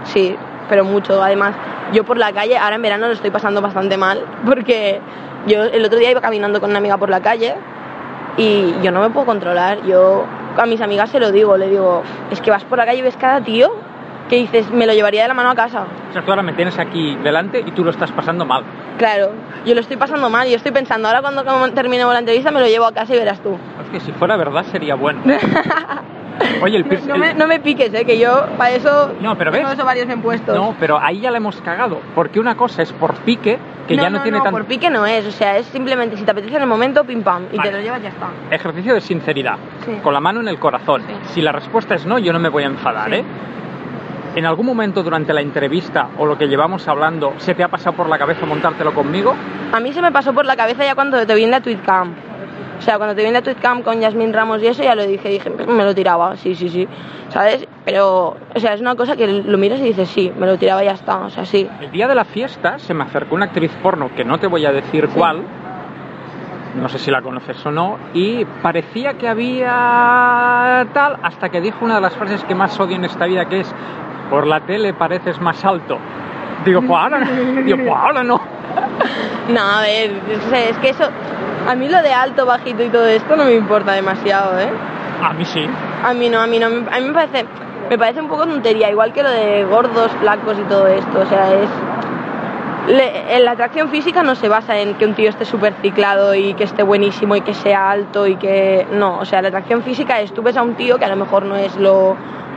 Sí, pero mucho. Además, yo por la calle, ahora en verano lo estoy pasando bastante mal, porque yo el otro día iba caminando con una amiga por la calle y yo no me puedo controlar. Yo a mis amigas se lo digo, le digo, es que vas por la calle y ves cada tío que dices, me lo llevaría de la mano a casa. o sea, claro, me tienes aquí delante y tú lo estás pasando mal. Claro, yo lo estoy pasando mal y yo estoy pensando, ahora cuando terminemos la entrevista me lo llevo a casa y verás tú. Es que si fuera verdad sería bueno. Oye, el No, piercing... no me, no me piques, ¿eh? que yo para eso No, pero tengo ves. eso varios impuestos. No, pero ahí ya la hemos cagado. Porque una cosa es por pique, que ya no, tiene tanto por pique no es, o sea, es simplemente si te apetece en el momento, pim pam, y Vale. te lo llevas ya está. ejercicio de sinceridad. Sí. Con la mano en el corazón. Sí. Si la respuesta es no, yo no me voy a enfadar, Sí. ¿eh? ¿En algún momento durante la entrevista o lo que llevamos hablando se te ha pasado por la cabeza montártelo conmigo? A mí se me pasó por la cabeza ya cuando te vi en la Tweetcam. O sea, cuando te vi en la Tweetcam con Yasmín Ramos y eso, ya lo dije, dije, me lo tiraba, sí, sí, sí. ¿Sabes? Pero, o sea, es una cosa que lo miras y dices, sí, me lo tiraba y ya está, o sea, sí. El día de la fiesta se me acercó una actriz porno, que no te voy a decir cuál, no sé si la conoces o no, y parecía que había tal, hasta que dijo una de las frases que más odio en esta vida, que es, por la tele pareces más alto. Digo, pues ahora no. Digo, pues ahora no. No, a ver, es que eso, a mí lo de alto, bajito y todo esto no me importa demasiado, ¿eh? A mí sí. A mí no, a mí no, a mí me parece, me parece un poco tontería, igual que lo de gordos, flacos y todo esto, o sea, es... le- la atracción física no se basa en que un tío esté súper ciclado y que esté buenísimo y que sea alto y que... No, o sea, la atracción física es tú ves a un tío que a lo mejor no es lo,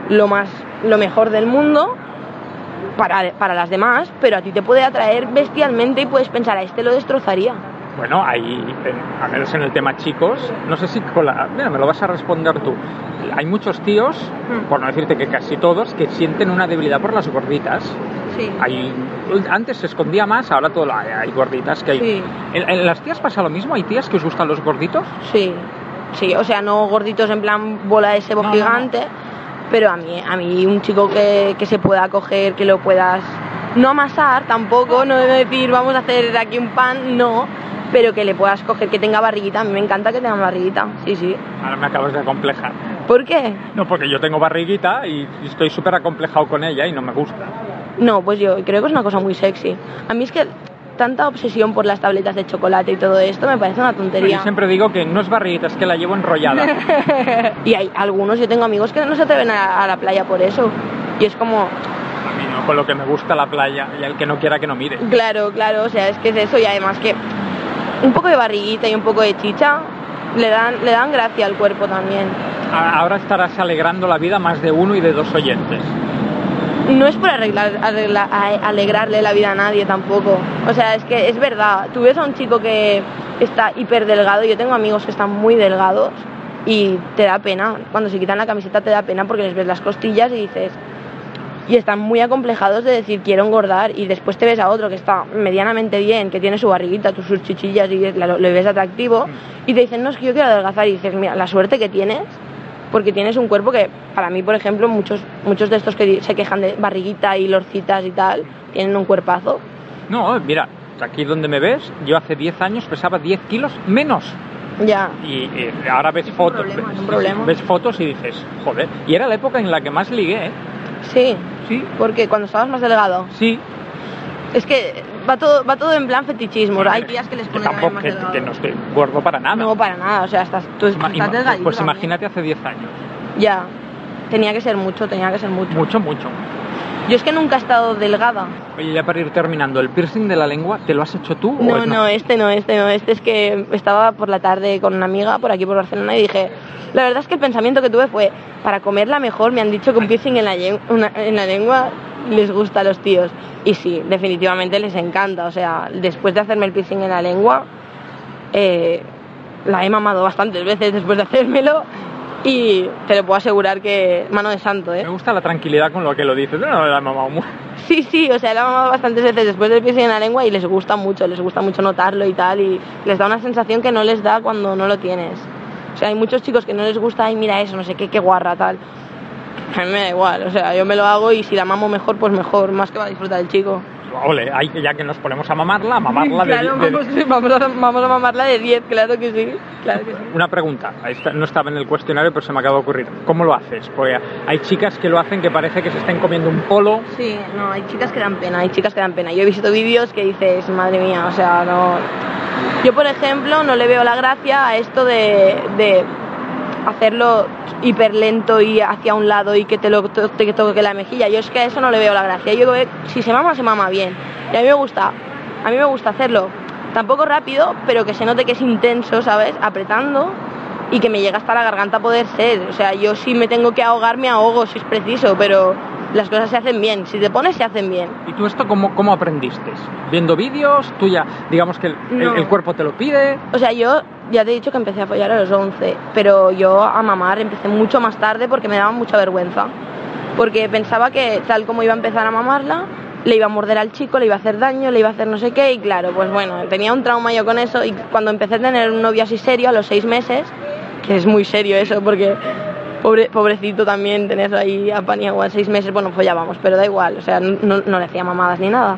lo más, lo mejor del mundo para, para las demás, pero a ti te puede atraer bestialmente y puedes pensar, a este lo destrozaría. Bueno, hay, en- al menos en el tema chicos, no sé si con la... Mira, me lo vas a responder tú. Hay muchos tíos, Hmm. por no decirte que casi todos, que sienten una debilidad por las gorditas. Sí. Hay, antes se escondía más, ahora todo hay, gorditas que hay. Sí. ¿En, en las tías pasa lo mismo? ¿Hay tías que os gustan los gorditos? Sí, sí, o sea, no gorditos en plan bola de sebo No, no, gigante, pero a mí, a mí un chico que, que se pueda coger, que lo puedas no amasar tampoco, no decir vamos a hacer aquí un pan, no, pero que le puedas coger, que tenga barriguita, a mí me encanta que tenga barriguita, sí, sí. Ahora me acabas de acomplejar. ¿Por qué? No, porque yo tengo barriguita y estoy súper acomplejado con ella y no me gusta. No, pues yo creo que es una cosa muy sexy. A mí es que tanta obsesión por las tabletas de chocolate y todo esto me parece una tontería. Yo siempre digo que no es barriguita, es que la llevo enrollada. y hay algunos, yo tengo amigos que no se atreven a, a la playa por eso. Y es como, A mí no, con lo que me gusta la playa y el que no quiera que no mire. Claro, claro, o sea, es que es eso y además que un poco de barriguita y un poco de chicha le dan, le dan gracia al cuerpo también. Ahora estarás alegrando la vida más de uno y de dos oyentes. No es por arreglar, alegrarle la vida a nadie tampoco. O sea, es que es verdad, tú ves a un chico que está hiper delgado, yo tengo amigos que están muy delgados y te da pena, cuando se quitan la camiseta te da pena porque les ves las costillas y dices, y están muy acomplejados de decir quiero engordar y después te ves a otro que está medianamente bien, que tiene su barriguita, sus chichillas y le ves atractivo y te dicen no es que yo quiero adelgazar y dices mira la suerte que tienes porque tienes un cuerpo que para mí por ejemplo muchos muchos de estos que se quejan de barriguita y lorcitas y tal tienen un cuerpazo No, mira, aquí donde me ves, yo hace 10 años pesaba 10 kilos menos. ya Y, ahora ves fotos, problema, es un ves- problema. ves fotos y dices, joder. Y era la época en la que más ligué, ¿eh? sí Sí, porque cuando estabas más delgado sí. es que va todo va todo en plan fetichismo hay días que les ponen tampoco, más que, que no estoy gordo para nada. no para nada o sea estás tú estás ima- delgadito pues también. imagínate hace 10 años. ya tenía que ser mucho tenía que ser mucho Mucho, mucho. yo es que nunca he estado delgada Oye, ya para ir terminando, ¿el piercing de la lengua te lo has hecho tú o No, no, este no, este no. Este es que estaba por la tarde con una amiga por aquí por Barcelona y dije, la verdad es que el pensamiento que tuve fue, para comerla mejor me han dicho que un piercing en la, en la lengua les gusta a los tíos. Y sí, definitivamente les encanta. O sea, después de hacerme el piercing en la lengua, eh, la he mamado bastantes veces después de hacérmelo y te lo puedo asegurar que mano de santo, ¿eh? Me gusta la tranquilidad con lo que lo dices. No, no la he mamado mucho. Sí, sí, o sea, la he mamado bastantes veces después del piercing en la lengua y les gusta mucho, les gusta mucho notarlo y tal y les da una sensación que no les da cuando no lo tienes. O sea, hay muchos chicos que no les gusta, ay, mira eso, no sé qué, qué guarra, tal. A mí me da igual, o sea, yo me lo hago y si la mamo mejor, pues mejor, más que va a disfrutar el chico. Ole, hay, ya que nos ponemos a mamarla, a mamarla de- Claro, de, vamos, vamos a, vamos a mamarla de 10, claro que sí, claro que sí. Una pregunta, no estaba en el cuestionario, pero se me acaba de ocurrir. ¿Cómo lo haces? Porque hay chicas que lo hacen que parece que se estén comiendo un polo. Sí, no, hay chicas que dan pena, hay chicas que dan pena. Yo he visto vídeos que dices, madre mía, o sea, no... Yo, por ejemplo, no le veo la gracia a esto de, de hacerlo hiper lento y hacia un lado y que te lo to- te toque la mejilla. Yo es que a eso no le veo la gracia. Yo veo- si se mama, se mama bien. Y a mí me gusta, a mí me gusta hacerlo tampoco rápido, pero que se note que es intenso, ¿sabes? Apretando y que me llega hasta la garganta poder ser. O sea, yo si me tengo que ahogar, me ahogo si es preciso, pero las cosas se hacen bien. Si te pones, se hacen bien. ¿Y tú esto cómo, cómo aprendiste? ¿Viendo vídeos? ¿Tú ya, digamos que el, el- No. el cuerpo te lo pide? O sea, yo ya te he dicho que empecé a follar a los 11, pero yo a mamar empecé mucho más tarde porque me daba mucha vergüenza. Porque pensaba que tal como iba a empezar a mamarla, le iba a morder al chico, le iba a hacer daño, le iba a hacer no sé qué, y claro, pues bueno, tenía un trauma yo con eso, y cuando empecé a tener un novio así serio, a los seis meses, que es muy serio eso, porque pobre, pobrecito también tenerlo ahí a paniagua a seis meses, bueno, follábamos, pero da igual, o sea, no, no le hacía mamadas ni nada.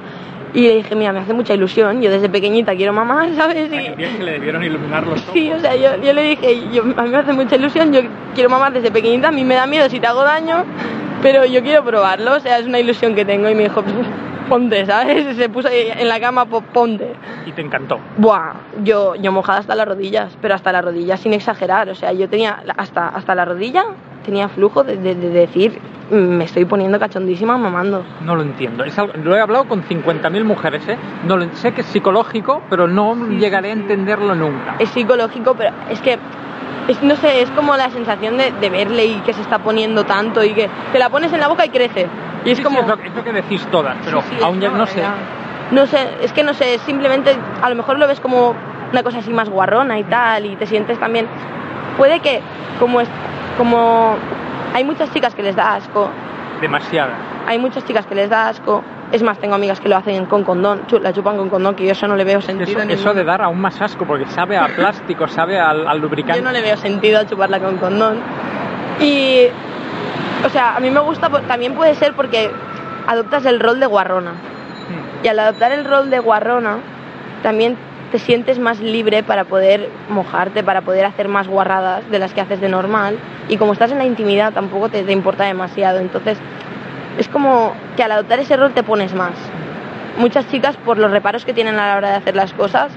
Y le dije, mira, me hace mucha ilusión, yo desde pequeñita quiero mamar, ¿sabes? Y, que le debieron iluminar los ojos. Sí, o sea, yo, yo le dije, yo, a mí me hace mucha ilusión, yo quiero mamar desde pequeñita, a mí me da miedo si te hago daño, pero yo quiero probarlo, o sea, es una ilusión que tengo y me dijo, ponte, ¿sabes? Se puso ahí en la cama, ponte. Y te encantó. Buah, yo, yo mojada hasta las rodillas, pero hasta las rodillas sin exagerar, o sea, yo tenía hasta, hasta la rodilla, tenía flujo de, de- de decir, "Mm, me estoy poniendo cachondísima mamando. No lo entiendo. Es algo- lo he hablado con 50.000 mujeres, ¿eh? No lo, sé que es psicológico, pero no llegaré a entenderlo nunca. es psicológico, pero es que, es- no sé, es como la sensación de, de verle y que se está poniendo tanto y que te la pones en la boca y crece. Y es Sí, sí, como... es, lo, que- es lo que decís todas, pero Sí, aún ya no sé. No sé, es que no sé, simplemente a lo mejor lo ves como una cosa así más guarrona y tal, y te sientes también. Puede que, como es, como hay muchas chicas que les da asco, Demasiada. hay muchas chicas que les da asco. Es más, tengo amigas que lo hacen con condón, la chupan con condón, que yo eso no le veo sentido. Eso, eso de dar aún más asco, porque sabe a plástico, sabe al, al lubricante. Yo no le veo sentido a chuparla con condón. Y, o sea, a mí me gusta, por- también puede ser porque adoptas el rol de guarrona. Hmm. Y al adoptar el rol de guarrona, también te sientes más libre para poder mojarte, para poder hacer más guarradas de las que haces de normal. Y como estás en la intimidad, tampoco te, te importa demasiado. Entonces, es como que al adoptar ese rol te pones más. Muchas chicas, por los reparos que tienen a la hora de hacer las cosas,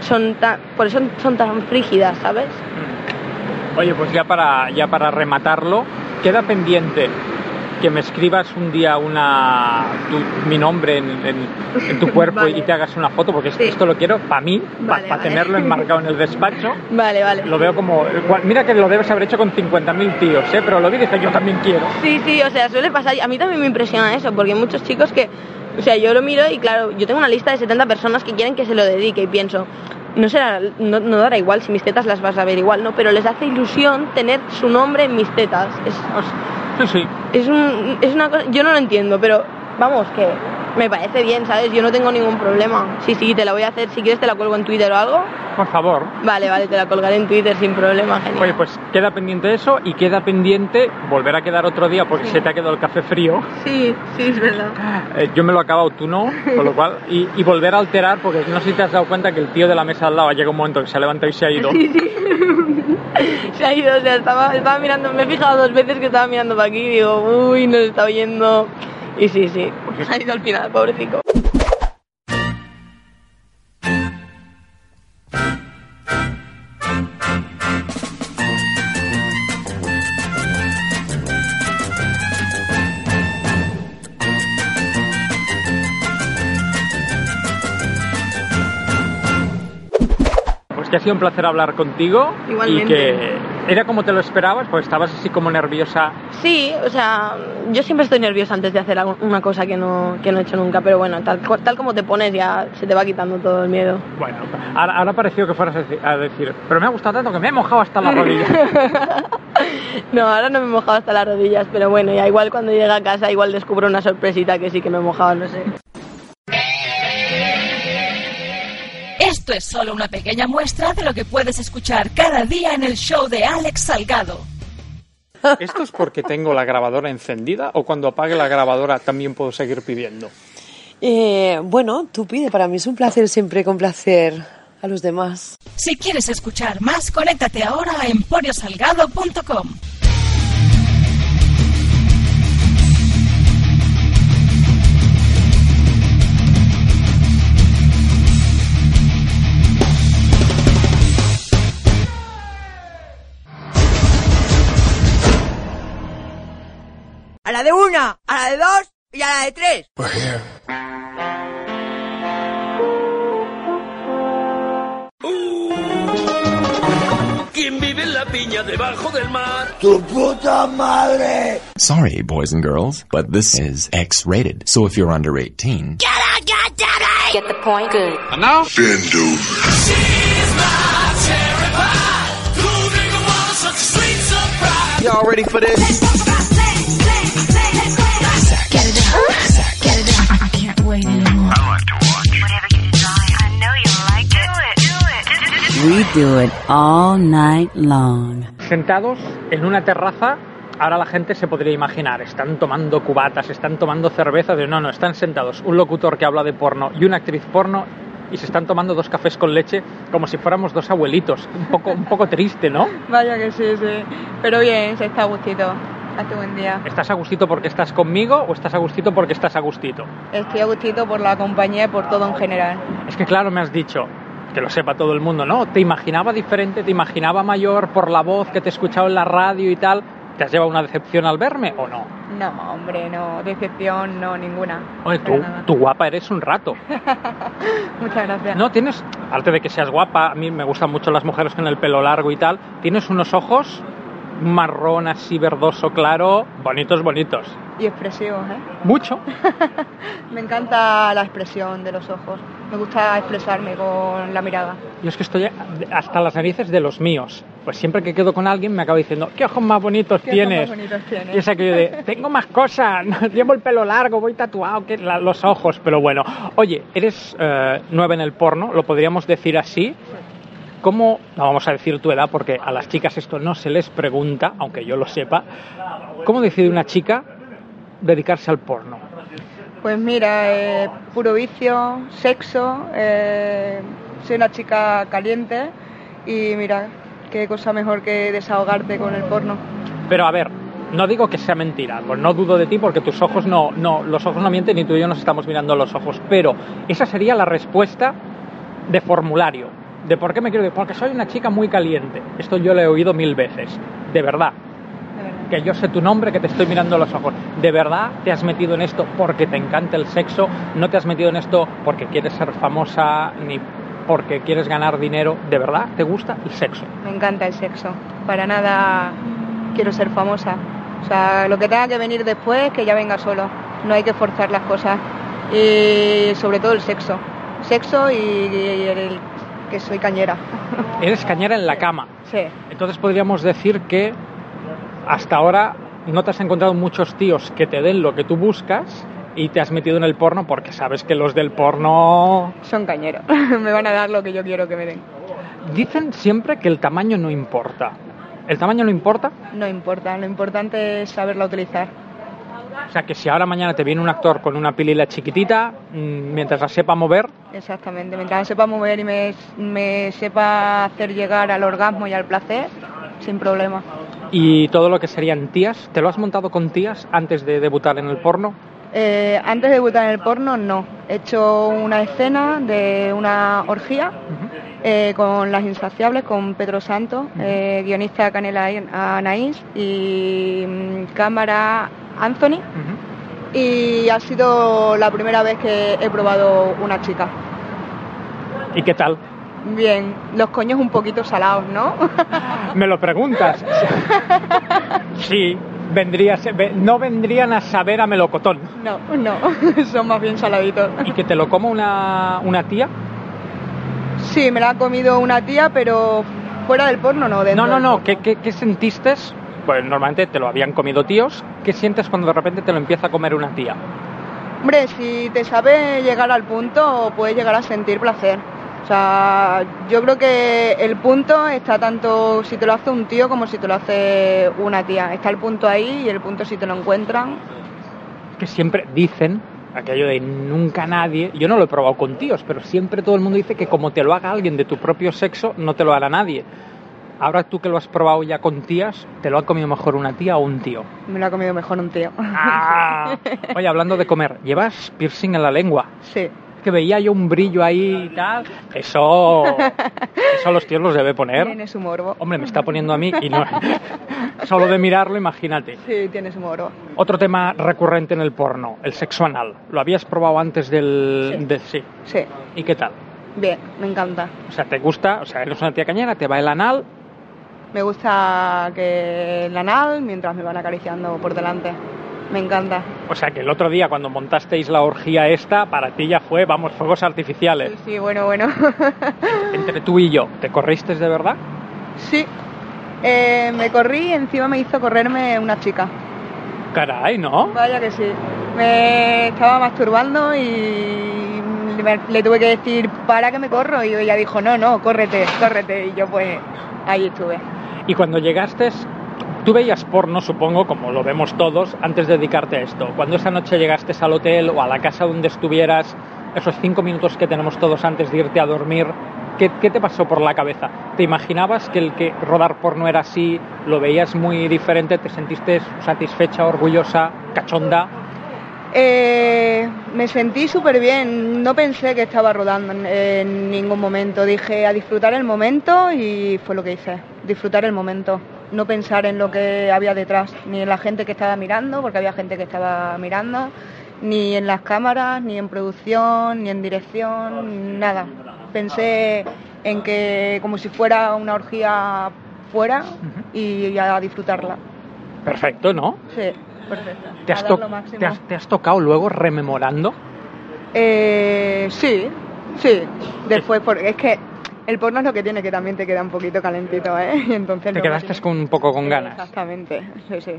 son tan, por eso son tan frígidas, ¿sabes? Oye, pues ya para, ya para rematarlo, queda pendiente que me escribas un día una tu- mi nombre en, en- en tu cuerpo Vale. y te hagas una foto, porque Sí. esto lo quiero para mí, para Vale, tenerlo enmarcado en el despacho. Vale, vale. Lo veo como... Mira que lo debes haber hecho con 50.000 tíos, ¿eh? Pero lo vi y dije, yo también quiero. Sí, sí, o sea, suele pasar. A mí también me impresiona eso, porque hay muchos chicos que, o sea, yo lo miro y claro, yo tengo una lista de 70 personas que quieren que se lo dedique y pienso, no será, no, no dará igual si mis tetas las vas a ver igual, ¿no? Pero les hace ilusión tener su nombre en mis tetas. Es, Sí, sí. es, un, es una cosa, yo no lo entiendo, pero vamos, que me parece bien, ¿sabes? Yo no tengo ningún problema. Sí, sí, te la voy a hacer, si quieres te la cuelgo en Twitter o algo. Por favor. Vale, vale, te la colgaré en Twitter sin problema, genial. Oye, pues queda pendiente eso y queda pendiente volver a quedar otro día porque se te ha quedado el café frío. Sí, sí, es verdad. Eh, yo me lo he acabado, tú no, con lo cual, y, y volver a alterar, porque no sé si te has dado cuenta que el tío de la mesa al lado llega un momento que se ha levantado y se ha ido. Sí, sí. Se ha ido, o sea, estaba, estaba mirando, me he fijado dos veces que estaba mirando para aquí y digo, uy, nos está oyendo. Y sí, sí, ha ido al final, pobrecito. Sido un placer hablar contigo y Igualmente. que ¿Era como te lo esperabas? Pues estabas así como nerviosa. Sí, o sea, yo siempre estoy nerviosa antes de hacer una cosa que no, que no he hecho nunca, pero bueno, tal, tal como te pones ya se te va quitando todo el miedo. Bueno, ahora, ahora pareció que fueras a decir, pero me ha gustado tanto que me he mojado hasta la rodilla. No, ahora no me he mojado hasta las rodillas, pero bueno, ya igual cuando llegue a casa igual descubro una sorpresita que sí que me he mojado, no sé. Esto es solo una pequeña muestra de lo que puedes escuchar cada día en el show de Alex Salgado. ¿Esto es porque tengo la grabadora encendida o cuando apague la grabadora también puedo seguir pidiendo? Eh, bueno, tú pide, para mí es un placer siempre complacer a los demás. Si quieres escuchar más, conéctate ahora a emporiosalgado.com. A la de una, a la de dos y a la de tres. ¿Quién vive en la piña debajo del mar? ¡Tu puta madre! Sorry, boys and girls, but this is X rated. So if you're under 18, Get the point? Good. And now? Bend over. Y'all ready for this? We do it all night long. Sentados en una terraza, ahora la gente se podría imaginar, están tomando cubatas, están tomando cervezas, de no, no, están sentados un locutor que habla de porno y una actriz porno y se están tomando dos cafés con leche como si fuéramos dos abuelitos. Un poco, un poco triste, ¿no? Vaya que sí, sí. Pero bien, se está a gustito. Hace buen día. ¿Estás a gustito porque estás conmigo o estás a gustito porque estás a gustito? Estoy a gustito por la compañía y por todo en general. Es que claro, me has dicho, que lo sepa todo el mundo, ¿no? ¿Te imaginaba diferente? ¿Te imaginaba mayor por la voz que te he escuchado en la radio y tal? ¿Te has llevado una decepción al verme o no? No, hombre, no. Decepción, no, ninguna. Oye, tú, tú guapa eres un rato. Muchas gracias. No, tienes, aparte de que seas guapa, a mí me gustan mucho las mujeres con el pelo largo y tal, tienes unos ojos marrón así verdoso claro, bonitos, bonitos. Y expresivos, ¿eh? Mucho. Me encanta la expresión de los ojos. Me gusta expresarme con la mirada. Yo es que estoy hasta las narices de los míos. Pues siempre que quedo con alguien me acabo diciendo, ¿qué ojos más bonitos ¿Qué tienes? ojos más bonitos tienes? Y es aquello de, tengo más cosas, llevo el pelo largo, voy tatuado, que los ojos, pero bueno. Oye, eres eh, nueva en el porno, lo podríamos decir así. ¿Cómo, no vamos a decir tu edad porque a las chicas esto no se les pregunta, aunque yo lo sepa, ¿cómo decide una chica dedicarse al porno? Pues mira, eh, puro vicio, sexo, eh, soy una chica caliente y mira, qué cosa mejor que desahogarte con el porno. Pero a ver, no digo que sea mentira, pues no dudo de ti porque tus ojos no, no, los ojos no mienten ni tú y yo nos estamos mirando a los ojos, pero esa sería la respuesta de formulario. ¿De por qué me quiero? Porque soy una chica muy caliente. Esto yo lo he oído mil veces. De verdad. Que yo sé tu nombre, que te estoy mirando los ojos. ¿De verdad te has metido en esto porque te encanta el sexo? ¿No te has metido en esto porque quieres ser famosa ni porque quieres ganar dinero? ¿De verdad te gusta el sexo? Me encanta el sexo. Para nada quiero ser famosa. O sea, lo que tenga que venir después, que ya venga solo. No hay que forzar las cosas. Y sobre todo el sexo. Sexo y el que soy cañera. Eres cañera en la cama. Sí. Entonces podríamos decir que hasta ahora no te has encontrado muchos tíos que te den lo que tú buscas y te has metido en el porno porque sabes que los del porno Son cañeros. me van a dar lo que yo quiero que me den. dicen siempre que el tamaño no importa. ¿El tamaño no importa? No importa, lo importante es saberla utilizar. O sea que si ahora mañana te viene un actor con una pilila chiquitita, mm, mientras la sepa mover, Exactamente, mientras me sepa mover y me, me sepa hacer llegar al orgasmo y al placer, sin problema. y todo lo que serían tías, ¿te lo has montado con tías antes de debutar en el porno? Eh, antes de debutar en el porno, no. He hecho una escena de una orgía eh, con Las Insaciables, con Pedro Santo, eh, guionista Canela Anaís y mm, cámara Anthony. Y ha sido la primera vez que he probado una chica. ¿Y qué tal? Bien, los coños un poquito salados, ¿no? Me lo preguntas. Sí, vendrías, ve- no vendrían a saber a melocotón. No, no, son más bien saladitos. ¿Y que te lo coma una, una tía? Sí, me la ha comido una tía, pero fuera del porno no, dentro No, no, no. ¿Qué, qué, qué sentiste? Pues normalmente te lo habían comido tíos. ¿Qué sientes cuando de repente te lo empieza a comer una tía? Hombre, si te sabe llegar al punto, puedes llegar a sentir placer. O sea, yo creo que el punto está tanto si te lo hace un tío como si te lo hace una tía. Está el punto ahí y el punto si te lo encuentran. Que siempre dicen aquello de nunca nadie. Yo no lo he probado con tíos, pero siempre todo el mundo dice que como te lo haga alguien de tu propio sexo, no te lo hará nadie. Ahora tú que lo has probado ya con tías, ¿te lo ha comido mejor una tía o un tío? Me lo ha comido mejor un tío. Ah. Oye, hablando de comer, ¿llevas piercing en la lengua? Sí. Que veía yo un brillo ahí y tal. Eso, eso a los tíos los debe poner. Tiene su morbo. Hombre, me está poniendo a mí y no. Solo de mirarlo, imagínate. Sí, tiene su morbo. Otro tema recurrente en el porno, el sexo anal. ¿Lo habías probado antes del...? Sí. sí. Sí, ¿Y qué tal? bien, me encanta. O sea, ¿te gusta? O sea, eres una tía cañera, te va el anal. Me gusta que el anal mientras me van acariciando por delante. Me encanta. O sea, que el otro día cuando montasteis la orgía esta, para ti ya fue, vamos, fuegos artificiales. Sí, bueno, bueno. Entre tú y yo, ¿te corriste de verdad? sí. Eh, me corrí y encima me hizo correrme una chica. Caray, ¿no? Vaya que sí. Me estaba masturbando y me- le tuve que decir, para que me corro. Y ella dijo, no, no, córrete, córrete. Y yo pues ahí estuve. Y cuando llegaste, tú veías porno, supongo, como lo vemos todos, antes de dedicarte a esto. Cuando esa noche llegaste al hotel o a la casa donde estuvieras, esos cinco minutos que tenemos todos antes de irte a dormir, ¿qué, qué te pasó por la cabeza? ¿Te imaginabas que el que rodar porno era así? ¿Lo veías muy diferente? ¿Te sentiste satisfecha, orgullosa, cachonda? Eh, me sentí súper bien, no pensé que estaba rodando en, ningún momento, dije a disfrutar el momento y fue lo que hice, disfrutar el momento, no pensar en lo que había detrás, ni en la gente que estaba mirando, porque había gente que estaba mirando, ni en las cámaras, ni en producción, ni en dirección, nada. Pensé en que como si fuera una orgía fuera y a disfrutarla. Perfecto, ¿no? Sí, perfecto. ¿Te has tocado luego rememorando? Eh, sí, sí. Después, porque es que el porno es lo que tiene, que también te queda un poquito calentito, ¿eh? Y entonces Te quedaste con un poco con ganas. Exactamente, sí, sí.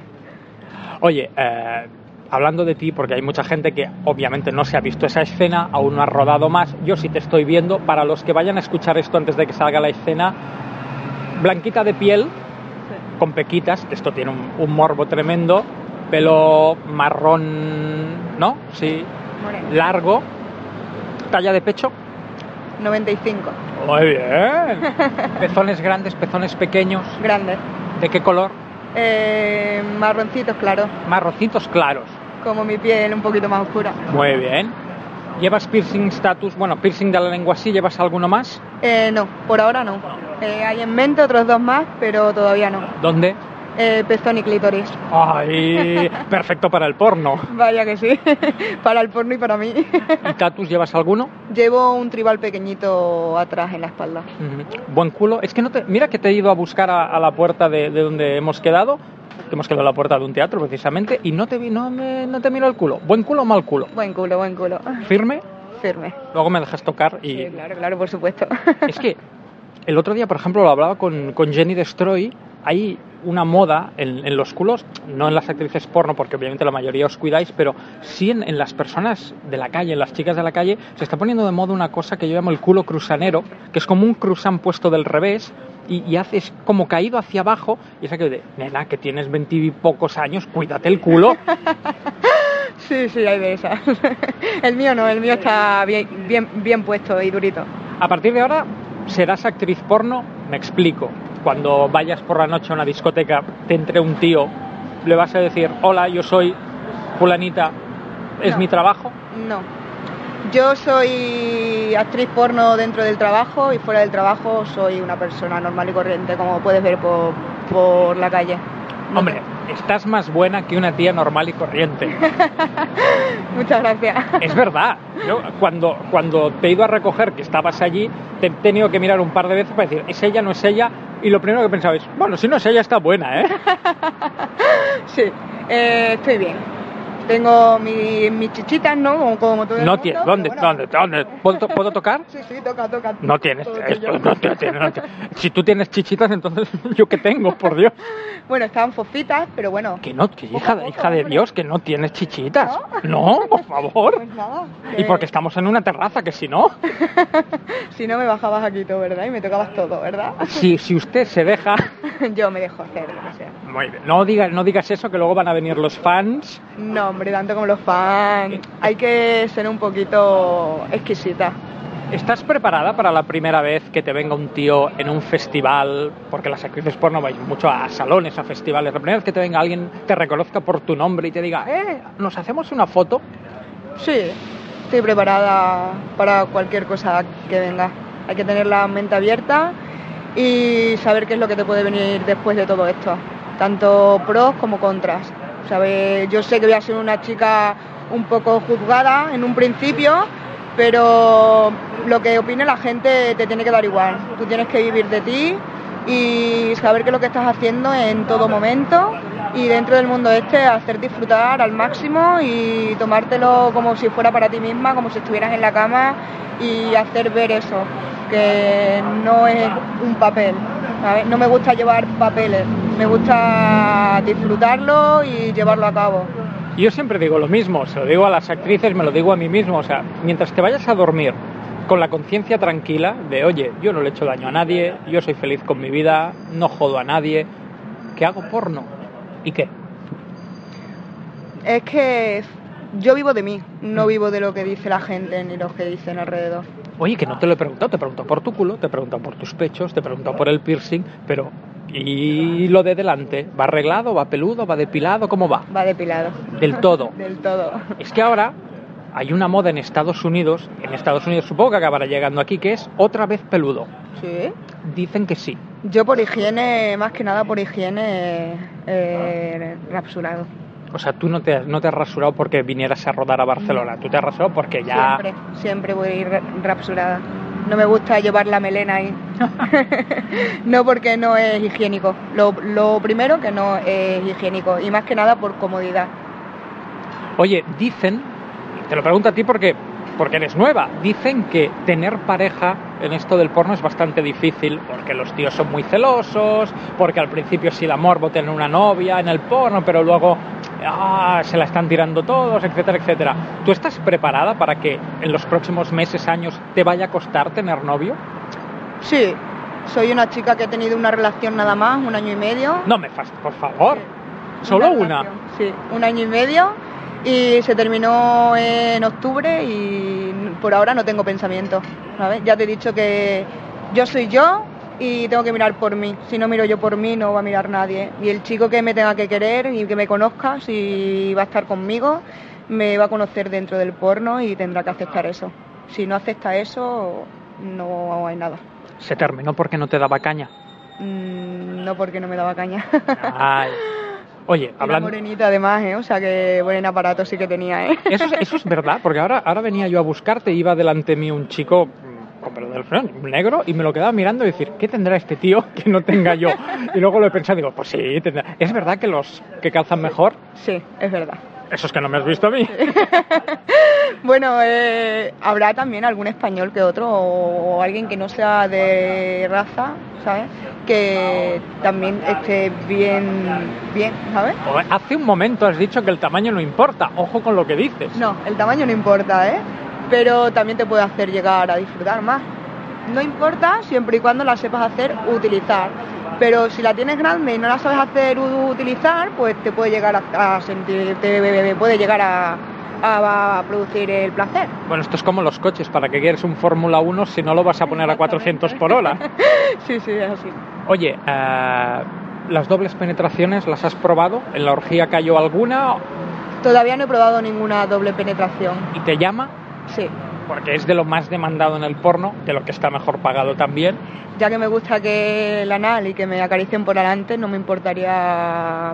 Oye, eh, hablando de ti, porque hay mucha gente que obviamente no se ha visto esa escena, aún no ha rodado más. Yo sí te estoy viendo. Para los que vayan a escuchar esto antes de que salga la escena, blanquita de piel, con pequitas, esto tiene un, un morbo tremendo, pelo marrón, ¿no? Sí, Moreno. largo, talla de pecho. 95. Muy bien. Pezones grandes, pezones pequeños. Grande. ¿De qué color? Eh, marroncitos, claro. Marroncitos claros. Como mi piel un poquito más oscura. Muy bien. ¿Llevas piercing status? Bueno, piercing de la lengua sí, ¿llevas alguno más? Eh, no, por ahora no. Eh, hay en mente otros dos más, pero todavía no. ¿Dónde? Eh, pezón y clítoris. Ay, perfecto para el porno. Vaya que sí. para el porno y para mí. ¿Y tatus llevas alguno? Llevo un tribal pequeñito atrás en la espalda. Ujú. Buen culo. Es que no te... Mira que te he ido a buscar a, a la puerta de, de donde hemos quedado, que hemos quedado a la puerta de un teatro precisamente, y no te vi, no, me- no te miro el culo. ¿Buen culo o mal culo? Buen culo, buen culo. ¿Firme? Firme. Luego me dejas tocar y... Sí, claro, claro, por supuesto. Es que el otro día, por ejemplo, lo hablaba con, con Jenny Destroy. Hay una moda en, en los culos, no en las actrices porno, porque obviamente la mayoría os cuidáis, pero sí en, en las personas de la calle, en las chicas de la calle, se está poniendo de moda una cosa que yo llamo el culo cruzanero, que es como un cruzán puesto del revés y, y haces como caído hacia abajo y es aquello de, nena, que tienes veintipocos años, cuídate el culo. Sí, sí, hay de esas. El mío no, el mío está bien, bien, bien puesto y durito. A partir de ahora serás actriz porno, me explico. Cuando vayas por la noche a una discoteca, te entre un tío, le vas a decir, hola, yo soy fulanita, es No. mi trabajo. No. Yo soy actriz porno dentro del trabajo y fuera del trabajo soy una persona normal y corriente, como puedes ver por, por la calle. No Hombre, estás más buena que una tía normal y corriente. Muchas gracias. Es verdad. Yo cuando, cuando te he ido a recoger, que estabas allí, te he tenido que mirar un par de veces para decir, ¿es ella, no es ella? Y lo primero que pensaba es, bueno, si no es ella, está buena, ¿eh? Sí, eh, estoy bien. Tengo mi- mis chichitas, ¿no? Como, como todo el No mundo, tienes. ¿Dónde? bueno. ¿Dónde? ¿Dónde? ¿Puedo, ¿Puedo tocar? Sí, sí, toca, toca. No tienes. Esto, no te- Si tú tienes chichitas, entonces yo qué tengo, por Dios. Bueno, estaban fofitas, pero bueno. Que no, que hija, hija de Dios, que no tienes chichitas. No, por favor. Pues nada. Y que porque estamos en una terraza, que si no, Si no me bajabas aquí todo, ¿verdad? Y me tocabas todo, ¿verdad? si, si usted se deja, Yo me dejo hacer lo que sea. muy bien. No digas, no digas eso, que luego van a venir los fans. No, hombre, tanto como los fans. Hay que ser un poquito exquisita. ¿Estás preparada para la primera vez que te venga un tío en un festival? Porque las actrices porno vais mucho a salones, a festivales. La primera vez que te venga alguien, te reconozca por tu nombre y te diga, eh, ¿nos hacemos una foto? Sí, estoy preparada para cualquier cosa que venga. Hay que tener la mente abierta y saber qué es lo que te puede venir después de todo esto. Tanto pros como contras. ¿Sabe? Yo sé que voy a ser una chica un poco juzgada en un principio, pero lo que opine la gente te tiene que dar igual. Tú tienes que vivir de ti y saber qué es lo que estás haciendo en todo momento y dentro del mundo este hacer disfrutar al máximo y tomártelo como si fuera para ti misma, como si estuvieras en la cama y hacer ver eso, que no es un papel. No me gusta llevar papeles, me gusta disfrutarlo y llevarlo a cabo. Yo siempre digo lo mismo, se lo digo a las actrices, me lo digo a mí mismo. O sea, mientras te vayas a dormir con la conciencia tranquila de, oye, yo no le he hecho daño a nadie, yo soy feliz con mi vida, no jodo a nadie, que hago porno. ¿Y qué? Es que yo vivo de mí, no vivo de lo que dice la gente ni lo que dicen alrededor. Oye, que no te lo he preguntado, te he preguntado por tu culo, te he preguntado por tus pechos, te he preguntado por el piercing, pero ¿y lo de delante? ¿Va arreglado, va peludo, va depilado? ¿Cómo va? Va depilado. Del todo. Del todo. Es que ahora hay una moda en Estados Unidos, en Estados Unidos supongo que acabará llegando aquí, que es otra vez peludo. Sí. Dicen que sí. Yo por higiene, más que nada por higiene, eh, rapsurado. O sea, tú no te, no te has rasurado porque vinieras a rodar a Barcelona, tú te has rasurado porque ya... Siempre, siempre voy a ir ra- rapsurada. No me gusta llevar la melena ahí. no porque no es higiénico. Lo, lo primero que no es higiénico y más que nada por comodidad. Oye, dicen, te lo pregunto a ti porque, porque eres nueva, dicen que tener pareja en esto del porno es bastante difícil porque los tíos son muy celosos, porque al principio sí la morbo tener una novia en el porno, pero luego ah, se la están tirando todos, etcétera, etcétera. ¿Tú estás preparada para que en los próximos meses, años, te vaya a costar tener novio? Sí, soy una chica que he tenido una relación nada más, un año y medio. No me fastidies, por favor. ¿Solo una? relación, Sí, un año y medio y se terminó en octubre y por ahora no tengo pensamiento. ¿sabes? Ya te he dicho que yo soy yo y tengo que mirar por mí. Si no miro yo por mí no va a mirar nadie. Y el chico que me tenga que querer y que me conozca, si va a estar conmigo, me va a conocer dentro del porno y tendrá que aceptar eso. Si no acepta eso, no hay nada. Se terminó porque no te daba caña. Mm, no porque no me daba caña. Ay. Oye, hablando... morenita además, ¿eh? O sea que buen aparato sí que tenía, ¿eh? Eso es, eso es verdad, porque ahora, ahora venía yo a buscarte, iba delante mío un chico mm, del negro, y me lo quedaba mirando y decir, ¿qué tendrá este tío que no tenga yo? Y luego lo he pensado y digo, pues sí, tendrá. ¿Es verdad que los que calzan mejor? Sí, es verdad. Eso es que no me has visto a mí. Bueno, eh, habrá también algún español que otro o, o alguien que no sea de raza, ¿sabes? Que también esté bien, bien, ¿sabes? Hace un momento has dicho que el tamaño no importa. Ojo con lo que dices. No, el tamaño no importa, ¿eh? Pero también te puede hacer llegar a disfrutar más. No importa siempre y cuando la sepas hacer utilizar. Pero si la tienes grande y no la sabes hacer utilizar, pues te puede llegar a, a sentir, te puede llegar a, a- a producir el placer. Bueno, esto es como los coches. ¿Para que quieres un Fórmula 1 si no lo vas a poner a 400 por hora? Sí, sí, es así. Oye, eh, ¿las dobles penetraciones las has probado? ¿En la orgía cayó alguna Todavía no he probado ninguna doble penetración. y te llama? Sí. Porque es de lo más demandado en el porno, de lo que está mejor pagado también. Ya que me gusta que el anal y que me acaricien por adelante, no me importaría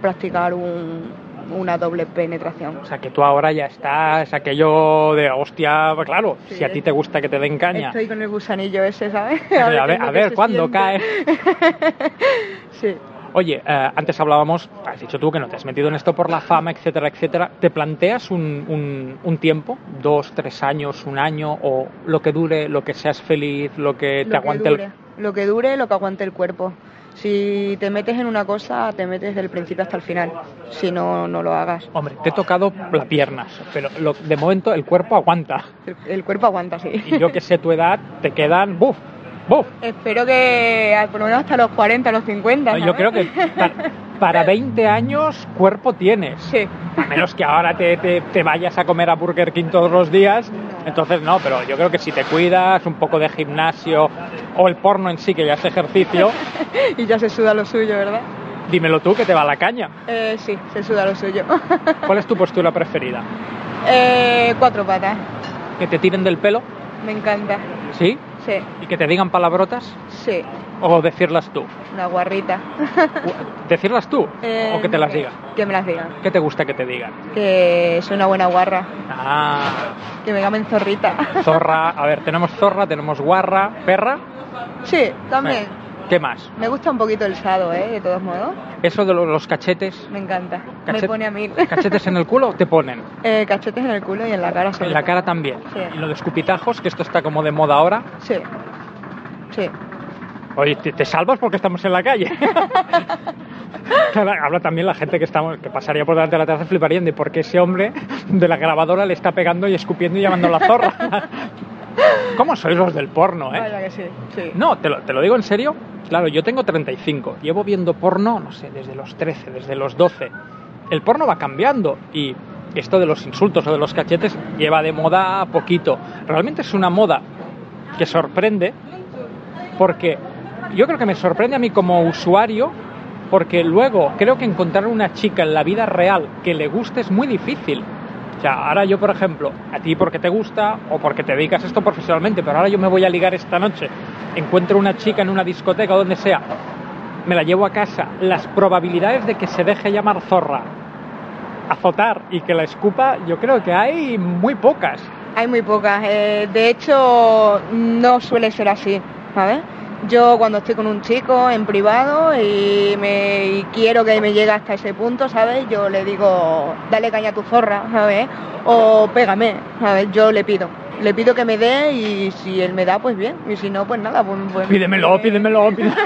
practicar un- una doble penetración. O sea, que tú ahora ya estás aquello de hostia, claro, si a ti te gusta que te den caña. Estoy con el gusanillo ese, ¿sabes? A ver, a ver, a cuándo siente. cae. sí. Oye, eh, antes hablábamos, has dicho tú que no te has metido en esto por la fama, etcétera, etcétera. ¿Te planteas un, un- un tiempo, dos, tres años, un año, o lo que dure, lo que seas feliz, lo que te Lo que aguante dure, el... Lo que dure, lo que aguante el cuerpo. Si te metes en una cosa, te metes del principio hasta el final. Si no, no lo hagas. Hombre, te he tocado las piernas, pero lo- de momento el cuerpo aguanta. El, el cuerpo aguanta, sí. Y yo que sé tu edad, te quedan, ¡buf! ¡Buf! Espero que ah, por lo menos hasta los 40, los 50. No, yo creo que pa- para 20 años cuerpo tienes. Sí. A menos que ahora te, te- te vayas a comer a Burger King todos los días. Entonces no, pero yo creo que si te cuidas, un poco de gimnasio o el porno en sí, que ya es ejercicio, y ya se suda lo suyo, ¿verdad? dímelo tú que te va la caña. Eh, sí, se suda lo suyo. ¿Cuál es tu postura preferida? Eh, cuatro patas. ¿Que te tiren del pelo? Me encanta. ¿Sí? Sí, ¿Y que te digan palabrotas? sí. ¿O decirlas tú? Una guarrita. ¿Decirlas tú? Eh, ¿O que te las digan? Que me las digan. ¿Qué te gusta que te digan? Que soy una buena guarra. Ah, Que me llamen zorrita. zorra. A ver, tenemos zorra, tenemos guarra, perra. Sí, también. Eh, ¿Qué más? Me gusta un poquito el sado, ¿eh? De todos modos. Eso de lo- los cachetes. Me encanta. Me Cachet- pone a mí. ¿Cachetes en el culo te ponen? Eh, cachetes en el culo y en la cara. En la cara también. Sí. Y lo de escupitajos, que esto está como de moda ahora. Sí. Sí. Oye, te, te salvas porque estamos en la calle. Habla también la gente que estamos que pasaría por delante de la terraza fliparían de por qué ese hombre de la grabadora le está pegando y escupiendo y llamando a la zorra. ¿Cómo sois los del porno, eh? Vaya que sí. sí. No, te lo, te lo digo en serio. Claro, yo tengo 35. Llevo viendo porno, no sé, desde los 13, desde los 12. El porno va cambiando y esto de los insultos o de los cachetes lleva de moda a poquito. Realmente es una moda que sorprende porque yo creo que me sorprende a mí como usuario porque luego creo que encontrar una chica en la vida real que le guste es muy difícil. O sea, ahora yo, por ejemplo, a ti porque te gusta o porque te dedicas esto profesionalmente, pero ahora yo me voy a ligar esta noche, encuentro una chica en una discoteca o donde sea, me la llevo a casa, las probabilidades de que se deje llamar zorra, azotar y que la escupa, yo creo que hay muy pocas. Hay muy pocas. eh, de hecho, no suele ser así, ¿sabes? Yo cuando estoy con un chico en privado y, me, y quiero que me llegue hasta ese punto, ¿sabes? Yo le digo, dale caña a tu zorra, ¿sabes? O pégame, ¿sabes? Yo le pido. Le pido que me dé y si él me da, pues bien. Y si no, pues nada, pues... pues- Pídemelo, pídemelo, pídemelo.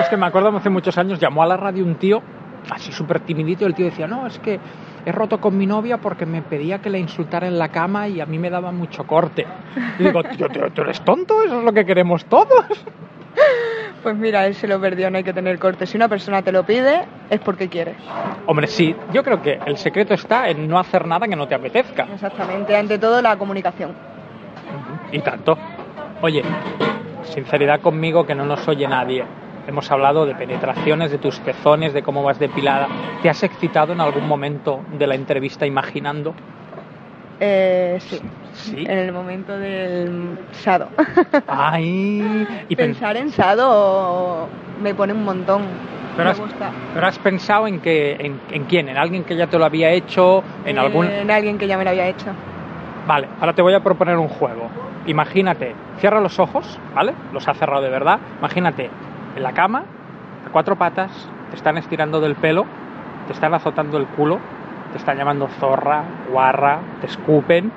es que me acuerdo hace muchos años, llamó a la radio un tío, así súper timidito, y el tío decía, no, es que he roto con mi novia porque me pedía que la insultara en la cama y a mí me daba mucho corte. Y digo, tío, tío, ¿tú eres tonto? Eso es lo que queremos todos. Pues mira, él se lo perdió, no hay que tener corte. Si una persona te lo pide, es porque quiere. Hombre, sí, yo creo que el secreto está en no hacer nada que no te apetezca. Exactamente, ante todo la comunicación. Y tanto. Oye, sinceridad conmigo que no nos oye nadie. Hemos hablado de penetraciones, de tus pezones, de cómo vas depilada. ¿Te has excitado en algún momento de la entrevista imaginando? Eh, sí. Sí. En el momento del sado. Ay, y pen- Pensar en sado me pone un montón. pero, me has, gusta. pero has pensado en que en, en quién, en alguien que ya te lo había hecho, en algún En alguien que ya me lo había hecho. Vale, ahora te voy a proponer un juego. Imagínate, cierra los ojos, ¿vale? Los ha cerrado de verdad. Imagínate en la cama, a cuatro patas, te están estirando del pelo, te están azotando el culo, te están llamando zorra, guarra, te escupen,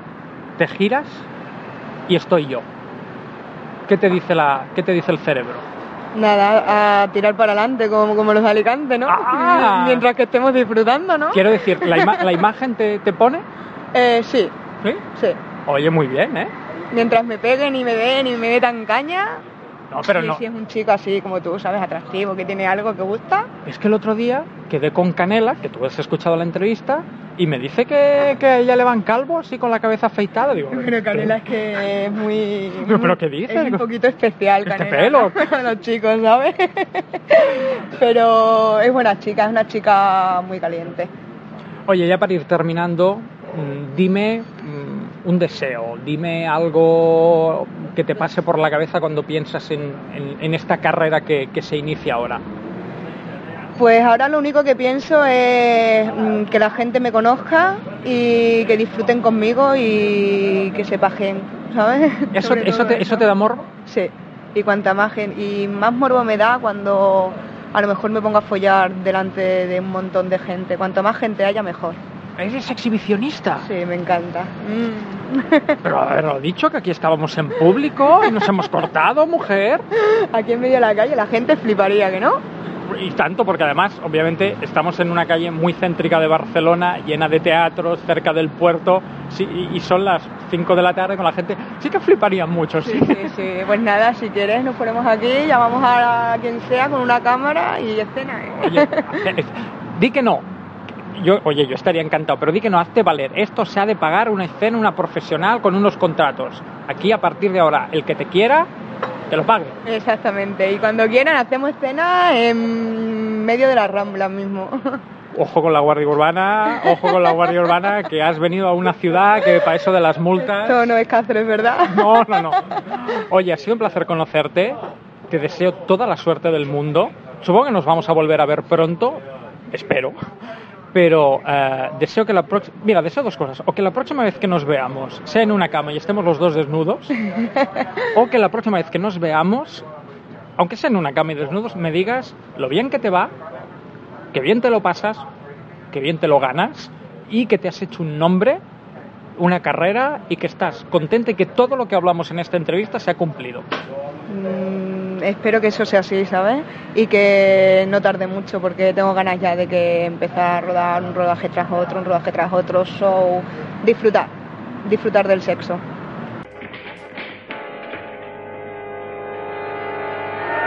te giras y estoy yo. ¿Qué te dice, la, qué te dice el cerebro? Nada, a tirar para adelante como, como los de Alicante, ¿no? Ah. Mientras que estemos disfrutando, ¿no? Quiero decir, ¿la, ima- la imagen te, te pone? Eh, sí, ¿Sí? sí. Oye, muy bien, ¿eh? Mientras me peguen y me den y me metan caña. No, pero y no. si es un chico así como tú, ¿sabes? Atractivo, que tiene algo que gusta. Es que el otro día quedé con Canela, que tú has escuchado la entrevista, y me dice que, que a ella le van calvo así con la cabeza afeitada. Digo, Pero Canela es que es muy... ¿Pero, pero qué dices? Es un poquito especial, Este Canela. pelo. Para los chicos, ¿sabes? Pero es buena chica, es una chica muy caliente. Oye, ya para ir terminando, mm, dime mm, un deseo, dime algo que te pase por la cabeza cuando piensas en, en- en esta carrera que, que se inicia ahora. Pues ahora lo único que pienso es mm, que la gente me conozca y que disfruten conmigo y que se pajen, ¿sabes? ¿Eso, eso, te, eso te da morbo? Sí, y cuanta más gente, y más morbo me da cuando a lo mejor me pongo a follar delante de un montón de gente. Cuanto más gente haya, mejor. ¿Eres exhibicionista? Sí, me encanta. Mm. Pero haberlo dicho que aquí estábamos en público y nos hemos cortado, mujer. Aquí en medio de la calle la gente fliparía, ¿que no? Y tanto porque además, obviamente, estamos en una calle muy céntrica de Barcelona, llena de teatros, cerca del puerto, sí, y son las 5 de la tarde con la gente. Sí que fliparían mucho, sí. Sí, sí, sí. Pues nada, si quieres nos ponemos aquí, llamamos a quien sea con una cámara y escena. ¿eh? Oye, eh, di que no. Yo, oye, yo estaría encantado, pero di que no, hazte valer. Esto se ha de pagar una escena, una profesional con unos contratos. Aquí, a partir de ahora, el que te quiera, que lo pague. Exactamente. Y cuando quieran hacemos escena en medio de la rambla mismo. Ojo con la Guardia Urbana, ojo con la Guardia Urbana, que has venido a una ciudad que para eso de las multas... Esto no es Cáceres, ¿verdad? No, no, no. Oye, ha sido un placer conocerte. Te deseo toda la suerte del mundo. Supongo que nos vamos a volver a ver pronto. Espero. Pero eh, deseo que la próxima... Mira, deseo dos cosas. O que la próxima vez que nos veamos sea en una cama y estemos los dos desnudos. o que la próxima vez que nos veamos, aunque sea en una cama y desnudos, me digas lo bien que te va, que bien te lo pasas, que bien te lo ganas y que te has hecho un nombre, una carrera y que estás contenta y que todo lo que hablamos en esta entrevista se ha cumplido. Mm, espero que eso sea así, ¿sabes? Y que no tarde mucho porque tengo ganas ya de que empezar a rodar un rodaje tras otro, un rodaje tras otro, show, disfrutar, disfrutar del sexo.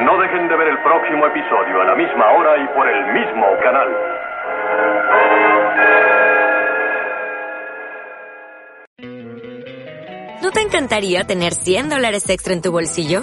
No dejen de ver el próximo episodio a la misma hora y por el mismo canal. ¿No te encantaría tener 100 dólares extra en tu bolsillo?